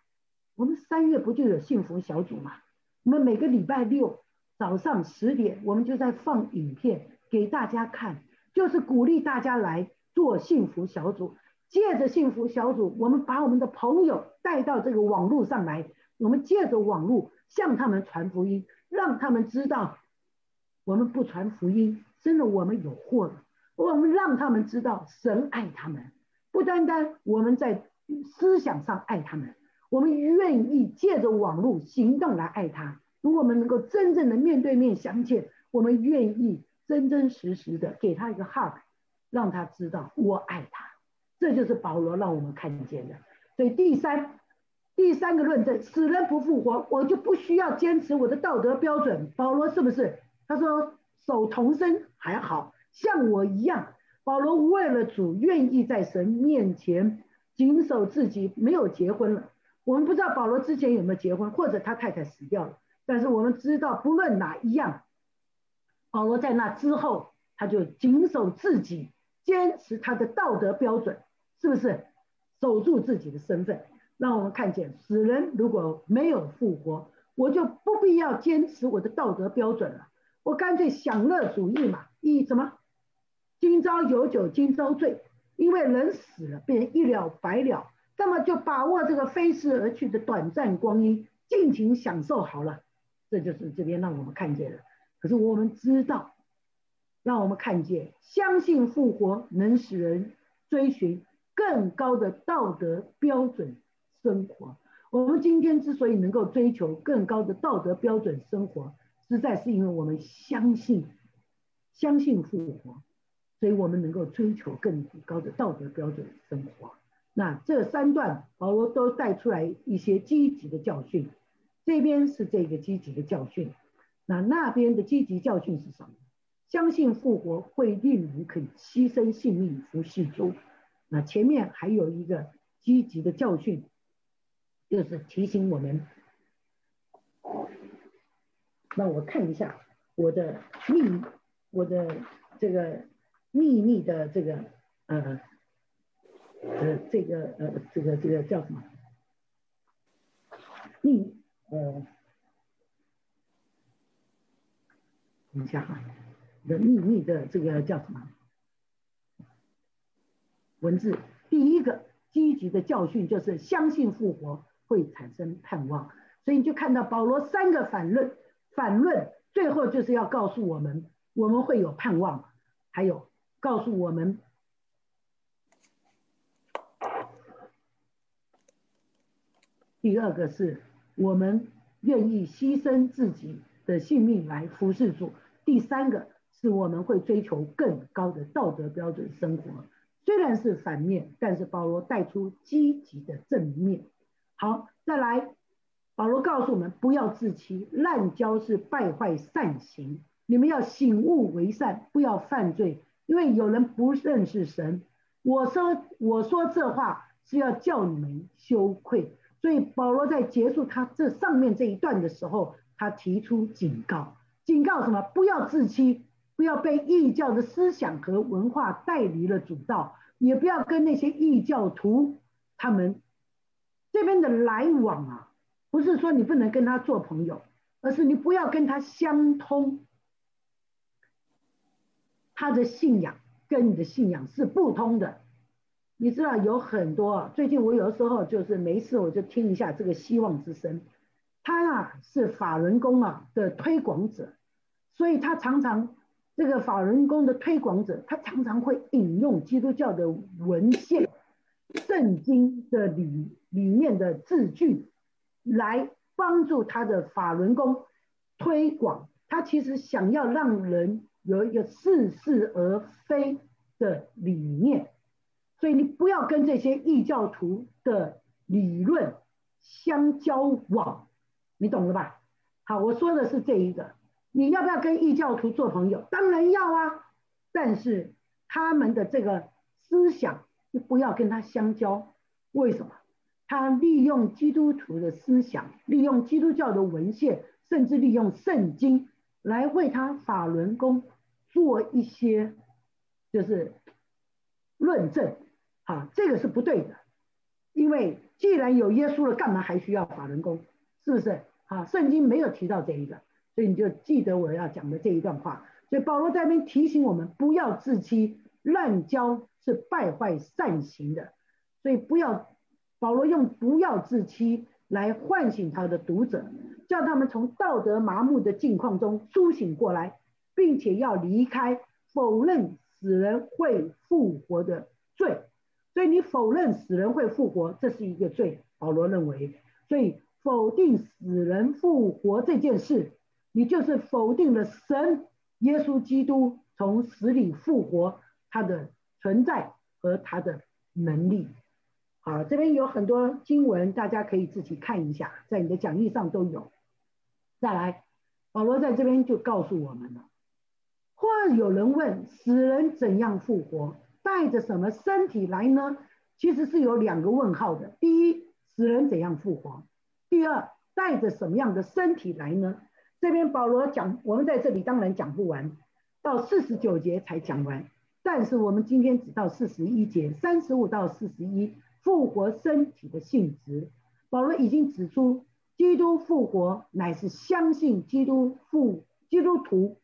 我们三月不就有幸福小组吗？我们每个礼拜六早上十点，我们就在放影片给大家看，就是鼓励大家来做幸福小组。借着幸福小组，我们把我们的朋友带到这个网络上来，我们借着网络向他们传福音，让他们知道我们不传福音，真的我们有祸了。我们让他们知道神爱他们，不单单我们在思想上爱他们，我们愿意借着网络行动来爱他。如果我们能够真正的面对面相见，我们愿意真真实实的给他一个 hug，让他知道我爱他。这就是保罗让我们看见的。所以第三，第三个论证，死人不复活，我就不需要坚持我的道德标准。保罗是不是？他说守童身还好。像我一样，保罗为了主，愿意在神面前谨守自己，没有结婚了。我们不知道保罗之前有没有结婚，或者他太太死掉了。但是我们知道，不论哪一样，保罗在那之后，他就谨守自己，坚持他的道德标准，是不是？守住自己的身份，让我们看见死人如果没有复活，我就不必要坚持我的道德标准了，我干脆享乐主义嘛，以什么？今朝有酒今朝醉，因为人死了便一了百了，那么就把握这个飞逝而去的短暂光阴，尽情享受好了。这就是这边让我们看见的。可是我们知道，让我们看见，相信复活能使人追寻更高的道德标准生活。我们今天之所以能够追求更高的道德标准生活，实在是因为我们相信，相信复活。所以我们能够追求更高的道德标准生活。那这三段保罗都带出来一些积极的教训，这边是这个积极的教训，那那边的积极教训是什么？相信复活会令人可以牺牲性命服侍主。那前面还有一个积极的教训，就是提醒我们。让我看一下我的命，我的这个。秘密的这个呃呃这个呃这个这个叫什么？秘呃，等一下啊，的秘密的这个叫什么？文字第一个积极的教训就是相信复活会产生盼望，所以你就看到保罗三个反论，反论最后就是要告诉我们，我们会有盼望，还有。告诉我们，第二个是我们愿意牺牲自己的性命来服侍主；第三个是我们会追求更高的道德标准生活。虽然是反面，但是保罗带出积极的正面。好，再来，保罗告诉我们不要自欺，滥交是败坏善行，你们要醒悟为善，不要犯罪。因为有人不认识神，我说我说这话是要叫你们羞愧。所以保罗在结束他这上面这一段的时候，他提出警告，警告什么？不要自欺，不要被异教的思想和文化带离了主道，也不要跟那些异教徒他们这边的来往啊，不是说你不能跟他做朋友，而是你不要跟他相通。他的信仰跟你的信仰是不通的，你知道有很多啊。最近我有的时候就是没事，我就听一下这个希望之声。他啊是法轮功啊的推广者，所以他常常这个法轮功的推广者，他常常会引用基督教的文献、圣经的里里面的字句，来帮助他的法轮功推广。他其实想要让人。有一个似是而非的理念，所以你不要跟这些异教徒的理论相交往，你懂了吧？好，我说的是这一个，你要不要跟异教徒做朋友？当然要啊，但是他们的这个思想，你不要跟他相交。为什么？他利用基督徒的思想，利用基督教的文献，甚至利用圣经来为他法轮功。做一些就是论证，啊，这个是不对的，因为既然有耶稣了，干嘛还需要法轮功？是不是？啊，圣经没有提到这一个，所以你就记得我要讲的这一段话。所以保罗在那边提醒我们，不要自欺，滥交是败坏善行的。所以不要保罗用不要自欺来唤醒他的读者，叫他们从道德麻木的境况中苏醒过来，并且要离开否认死人会复活的罪。所以你否认死人会复活，这是一个罪。保罗认为，所以否定死人复活这件事，你就是否定了神耶稣基督从死里复活他的存在和他的能力。好，这边有很多经文，大家可以自己看一下，在你的讲义上都有。再来，保罗在这边就告诉我们了。或有人问，死人怎样复活？带着什么身体来呢？其实是有两个问号的。第一，死人怎样复活？第二，带着什么样的身体来呢？这边保罗讲，我们在这里当然讲不完，到四十九节才讲完。但是我们今天只到四十一节，三十五到四十一。复活身体的性质，保罗已经指出，基督复活乃是相信基督复基督徒，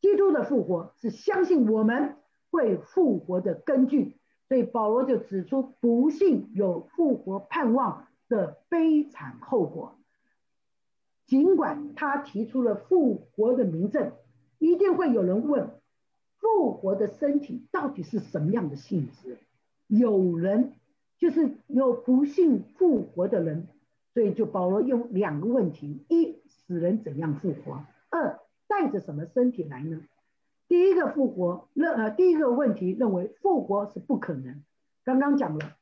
基督的复活是相信我们会复活的根据。所以保罗就指出，不信有复活盼望的悲惨后果。尽管他提出了复活的名证，一定会有人问，复活的身体到底是什么样的性质？有人。就是有不幸复活的人，所以就保罗用两个问题：一，死人怎样复活；二，带着什么身体来呢？第一个复活认呃，第一个问题认为复活是不可能。刚刚讲了，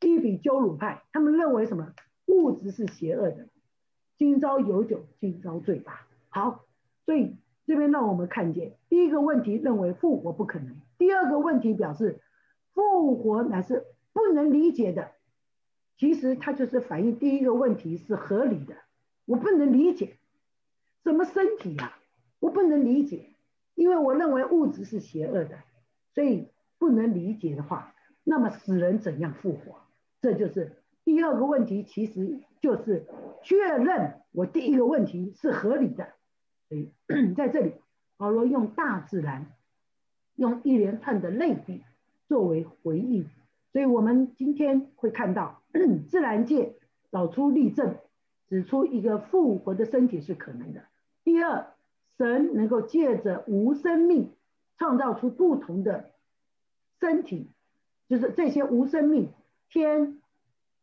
一比鸠鲁派，他们认为什么？物质是邪恶的，今朝有酒今朝醉吧。好，所以这边让我们看见，第一个问题认为复活不可能；第二个问题表示复活乃是。不能理解的，其实它就是反映第一个问题是合理的。我不能理解什么身体呀，我不能理解，因为我认为物质是邪恶的，所以不能理解的话，那么死人怎样复活？这就是第二个问题，其实就是确认我第一个问题是合理的。所以 在这里，保罗用大自然，用一连串的类比作为回应。所以我们今天会看到，自然界找出例证，指出一个复活的身体是可能的。第二，神能够借着无生命创造出不同的身体，就是这些无生命，天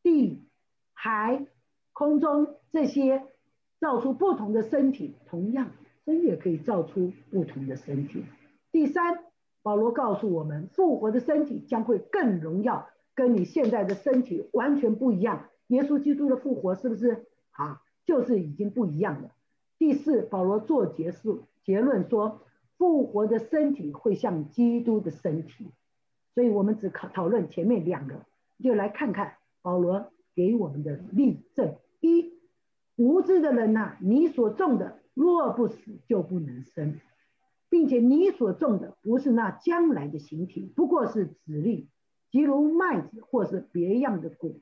地海空中这些造出不同的身体，同样神也可以造出不同的身体。第三。保罗告诉我们，复活的身体将会更荣耀，跟你现在的身体完全不一样。耶稣基督的复活是不是啊？就是已经不一样了。第四，保罗做结束结论说，复活的身体会像基督的身体。所以我们只考讨论前面两个，就来看看保罗给我们的例证：一，无知的人呐，你所种的若不死，就不能生。并且你所种的不是那将来的形体，不过是籽粒，即如麦子或是别样的谷。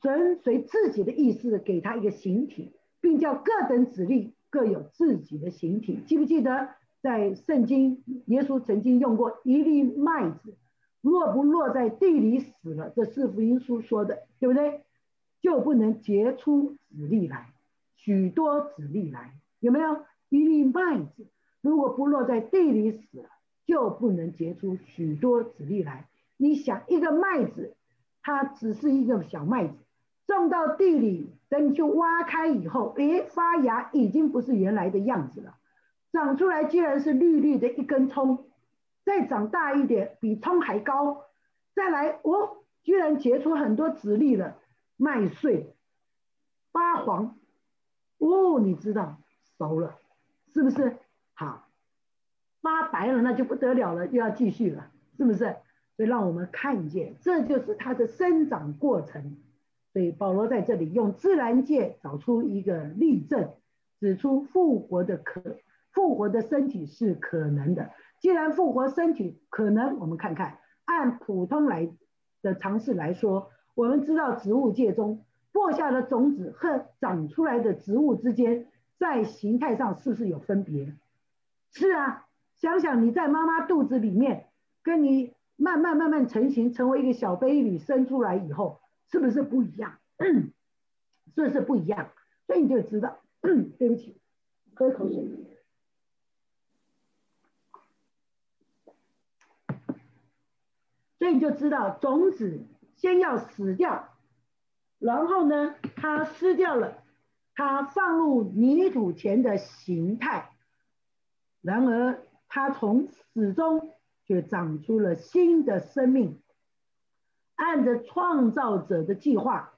神随自己的意思给他一个形体，并叫各等籽粒各有自己的形体。记不记得在圣经，耶稣曾经用过一粒麦子，若不落在地里死了，这四福音书说的，对不对？就不能结出籽粒来，许多籽粒来，有没有一粒麦子？如果不落在地里死了，就不能结出许多籽粒来。你想，一个麦子，它只是一个小麦子，种到地里，等你去挖开以后，诶，发芽已经不是原来的样子了，长出来居然是绿绿的一根葱，再长大一点，比葱还高，再来，哦，居然结出很多籽粒了，麦穗发黄，哦，你知道熟了，是不是？好，发白了那就不得了了，又要继续了，是不是？所以让我们看见，这就是它的生长过程。所以保罗在这里用自然界找出一个例证，指出复活的可复活的身体是可能的。既然复活身体可能，我们看看按普通来的常识来说，我们知道植物界中播下的种子和长出来的植物之间，在形态上是不是有分别？是啊，想想你在妈妈肚子里面，跟你慢慢慢慢成型，成为一个小 baby 生出来以后，是不是不一样？是不是不一样？所以你就知道，对不起，喝口水。所以你就知道，种子先要死掉，然后呢，它失掉了它放入泥土前的形态，然而它从死中却长出了新的生命，按着创造者的计划，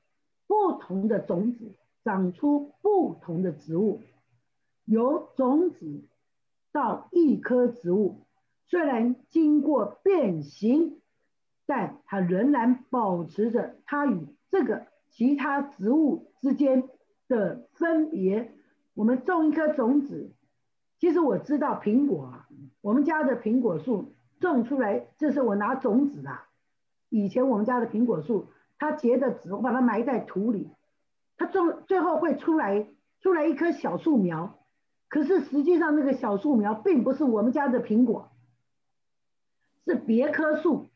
不同的种子长出不同的植物，由种子到一棵植物，虽然经过变形。但它仍然保持着它与这个其他植物之间的分别。我们种一颗种子，其实我知道苹果啊，我们家的苹果树种出来，这是我拿种子啊。以前我们家的苹果树，它结的籽，我把它埋在土里，它种最后会出来出来一棵小树苗。可是实际上那个小树苗并不是我们家的苹果，是别棵树。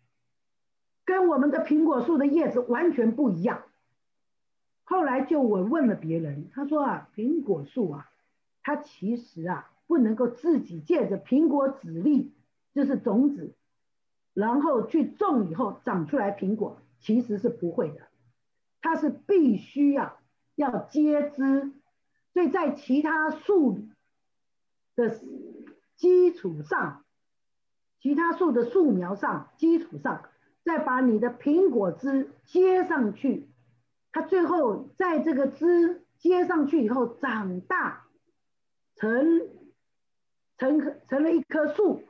跟我们的苹果树的叶子完全不一样。后来就我问了别人，他说啊，苹果树啊，它其实啊不能够自己借着苹果籽粒，就是种子，然后去种以后长出来苹果，其实是不会的。它是必须要要接枝，所以在其他树的基础上，其他树的树苗上基础上。再把你的苹果枝接上去，它最后在这个枝接上去以后长大，成成成了一棵树，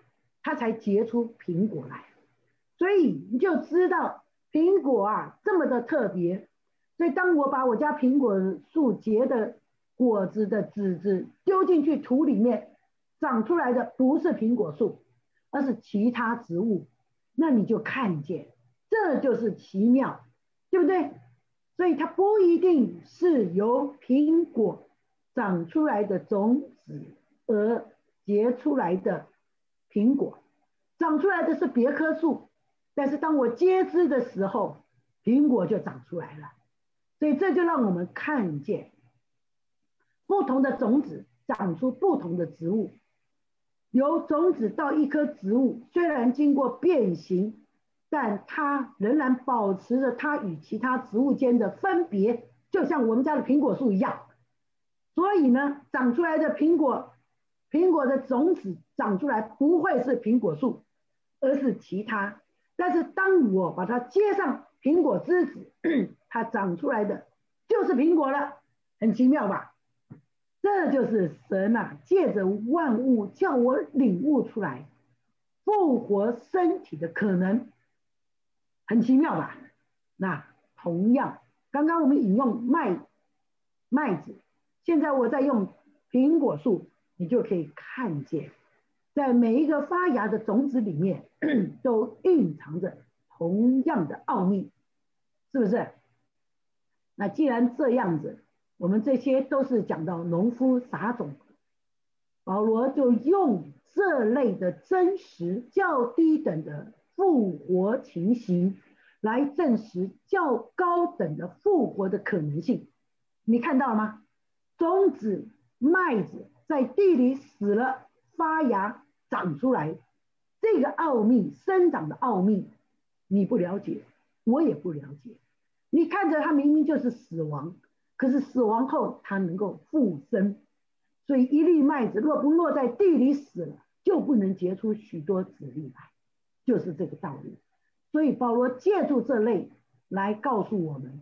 它才结出苹果来。所以你就知道苹果啊这么的特别。所以当我把我家苹果树结的果子的籽子丢进去土里面，长出来的不是苹果树，而是其他植物。那你就看见，这就是奇妙，对不对？所以它不一定是由苹果长出来的种子而结出来的苹果，长出来的是别棵树，但是当我接枝的时候，苹果就长出来了。所以这就让我们看见，不同的种子长出不同的植物。由种子到一棵植物，虽然经过变形，但它仍然保持着它与其他植物间的分别，就像我们家的苹果树一样。所以呢，长出来的苹果，苹果的种子长出来不会是苹果树，而是其他。但是当我把它接上苹果枝子，它长出来的就是苹果了，很奇妙吧？这就是神呐，借着万物叫我领悟出来复活身体的可能，很奇妙吧？那同样，刚刚我们引用麦麦子，现在我在用苹果树，你就可以看见，在每一个发芽的种子里面，都蕴藏着同样的奥秘，是不是？那既然这样子。我们这些都是讲到农夫撒种，保罗就用这类的真实较低等的复活情形，来证实较高等的复活的可能性。你看到了吗？种子麦子在地里死了，发芽长出来，这个奥秘生长的奥秘，你不了解，我也不了解。你看着它明明就是死亡。可是死亡后，它能够复生，所以一粒麦子若不落在地里死了，就不能结出许多籽粒来，就是这个道理。所以保罗借助这类来告诉我们，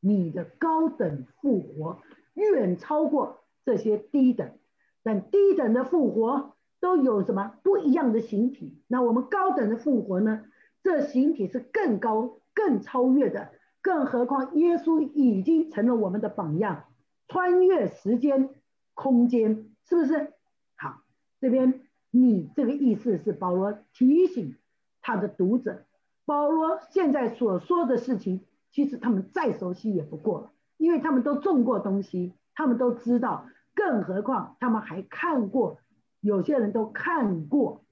你的高等复活远超过这些低等，但低等的复活都有什么不一样的形体？那我们高等的复活呢？这形体是更高、更超越的。更何况，耶稣已经成了我们的榜样，穿越时间、空间，是不是？好，这边你这个意思是保罗提醒他的读者，保罗现在所说的事情，其实他们再熟悉也不过了，因为他们都种过东西，他们都知道，更何况他们还看过，有些人都看过，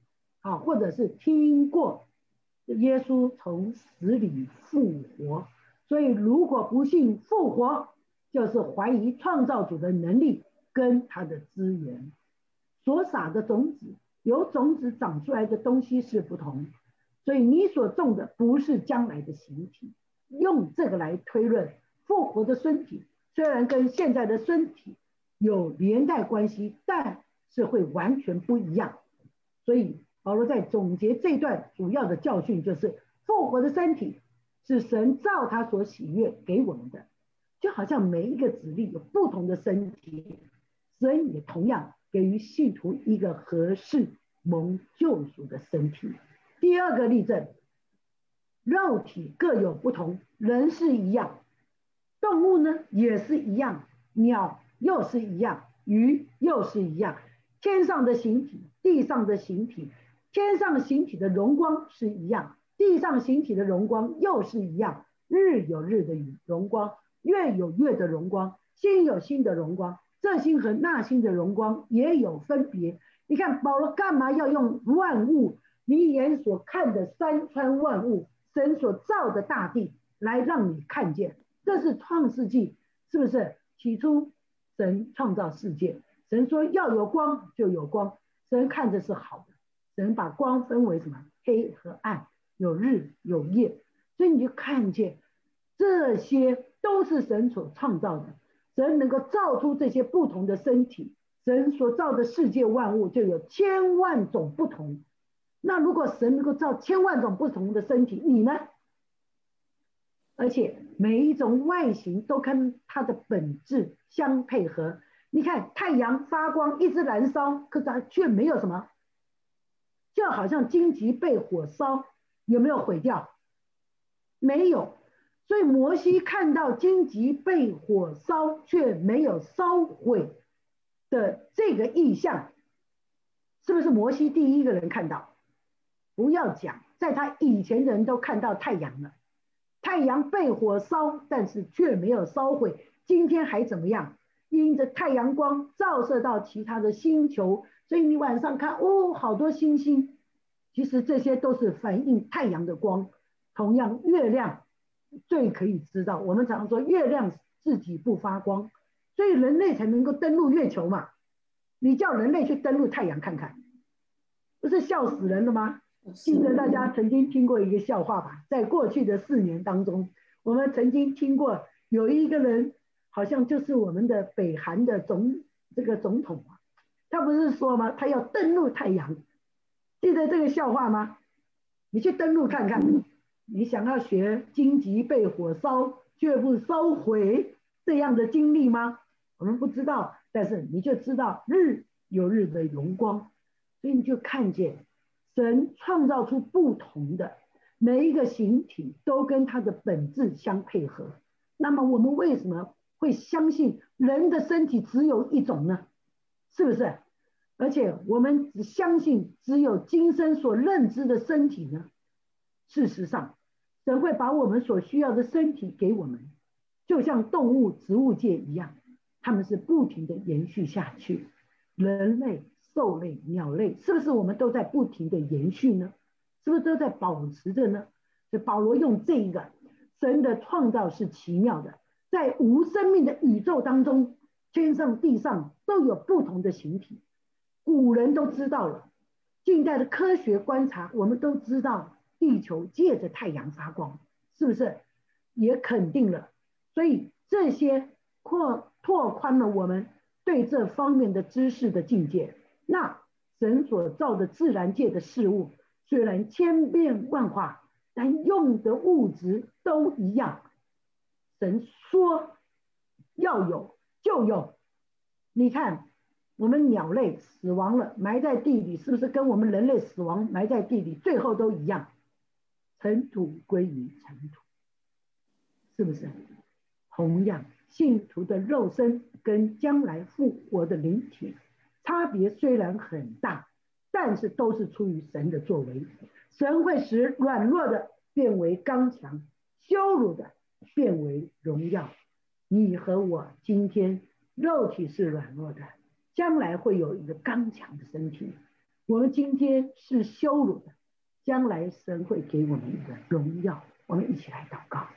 啊，或者是听过耶稣从死里复活。所以，如果不信复活，就是怀疑创造主的能力跟他的资源。所撒的种子，由种子长出来的东西是不同。所以，你所种的不是将来的形体。用这个来推论，复活的身体虽然跟现在的身体有连带关系，但是会完全不一样。所以，保罗在总结这段主要的教训，就是复活的身体。是神照他所喜悦给我们的，就好像每一个子粒有不同的身体，神也同样给予信徒一个合适蒙救赎的身体。第二个例证，肉体各有不同，人是一样，动物呢也是一样，鸟又是一样，鱼又是一样，天上的形体，地上的形体，天上形体的荣光是一样。地上形体的荣光又是一样，日有日的荣光，月有月的荣光，星有星的荣光，这星和那星的荣光也有分别。你看保罗干嘛要用万物，你眼所看的山川万物，神所造的大地来让你看见？这是创世纪，是不是？起初神创造世界，神说要有光就有光，神看着是好的，神把光分为什么？黑和暗。有日有夜，所以你就看见这些都是神所创造的。神能够造出这些不同的身体，神所造的世界万物就有千万种不同。那如果神能够造千万种不同的身体，你呢？而且每一种外形都跟它的本质相配合。你看太阳发光一直燃烧，可是它却没有什么，就好像荆棘被火烧。有没有毁掉？没有，所以摩西看到荆棘被火烧却没有烧毁的这个意象，是不是摩西第一个人看到？不要讲，在他以前的人都看到太阳了，太阳被火烧，但是却没有烧毁。今天还怎么样？因着太阳光照射到其他的星球，所以你晚上看，哦，好多星星。其实这些都是反映太阳的光，同样月亮最可以知道。我们常说月亮自己不发光，所以人类才能够登陆月球嘛。你叫人类去登陆太阳看看，不是笑死人了吗？记得大家曾经听过一个笑话吧？在过去的四年当中，我们曾经听过有一个人，好像就是我们的北韩的总这个总统啊，他不是说吗？他要登陆太阳。记得这个笑话吗？你去登陆看看。你想要学荆棘被火烧却不烧毁这样的经历吗？我们不知道，但是你就知道日有日的荣光，所以你就看见神创造出不同的每一个形体，都跟它的本质相配合。那么我们为什么会相信人的身体只有一种呢？是不是？而且我们只相信只有今生所认知的身体呢？事实上，神会把我们所需要的身体给我们，就像动物、植物界一样，他们是不停的延续下去。人类、兽类、鸟类，是不是我们都在不停的延续呢？是不是都在保持着呢？所以保罗用这一个神的创造是奇妙的，在无生命的宇宙当中，天上地上都有不同的形体。古人都知道了，近代的科学观察，我们都知道地球借着太阳发光，是不是？也肯定了，所以这些扩拓宽了我们对这方面的知识的境界。那神所造的自然界的事物，虽然千变万化，但用的物质都一样。神说要有就有，你看。我们鸟类死亡了，埋在地里，是不是跟我们人类死亡埋在地里，最后都一样，尘土归于尘土，是不是？同样，信徒的肉身跟将来复活的灵体，差别虽然很大，但是都是出于神的作为。神会使软弱的变为刚强，羞辱的变为荣耀。你和我今天肉体是软弱的。将来会有一个刚强的身体。我们今天是羞辱的，将来神会给我们一个荣耀。我们一起来祷告。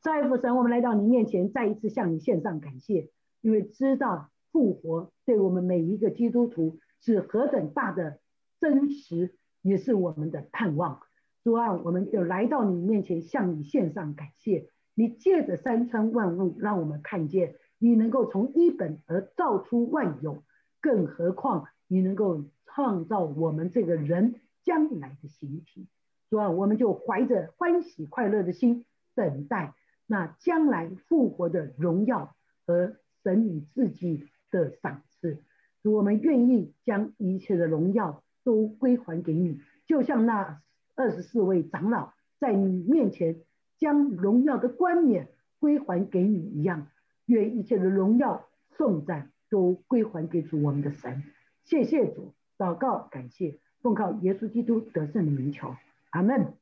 在父神，我们来到你面前，再一次向你献上感谢，因为知道复活对我们每一个基督徒是何等大的真实，也是我们的盼望。主啊，我们就来到你面前，向你献上感谢。你借着山川万物，让我们看见你能够从一本而造出万有，更何况你能够创造我们这个人将来的形体。主啊，我们就怀着欢喜快乐的心等待。那将来复活的荣耀和神你自己的赏赐，我们愿意将一切的荣耀都归还给你，就像那二十四位长老在你面前将荣耀的冠冕归还给你一样，愿一切的荣耀颂赞都归还给主我们的神。谢谢主，祷告感谢，奉靠耶稣基督得胜的名求，阿门。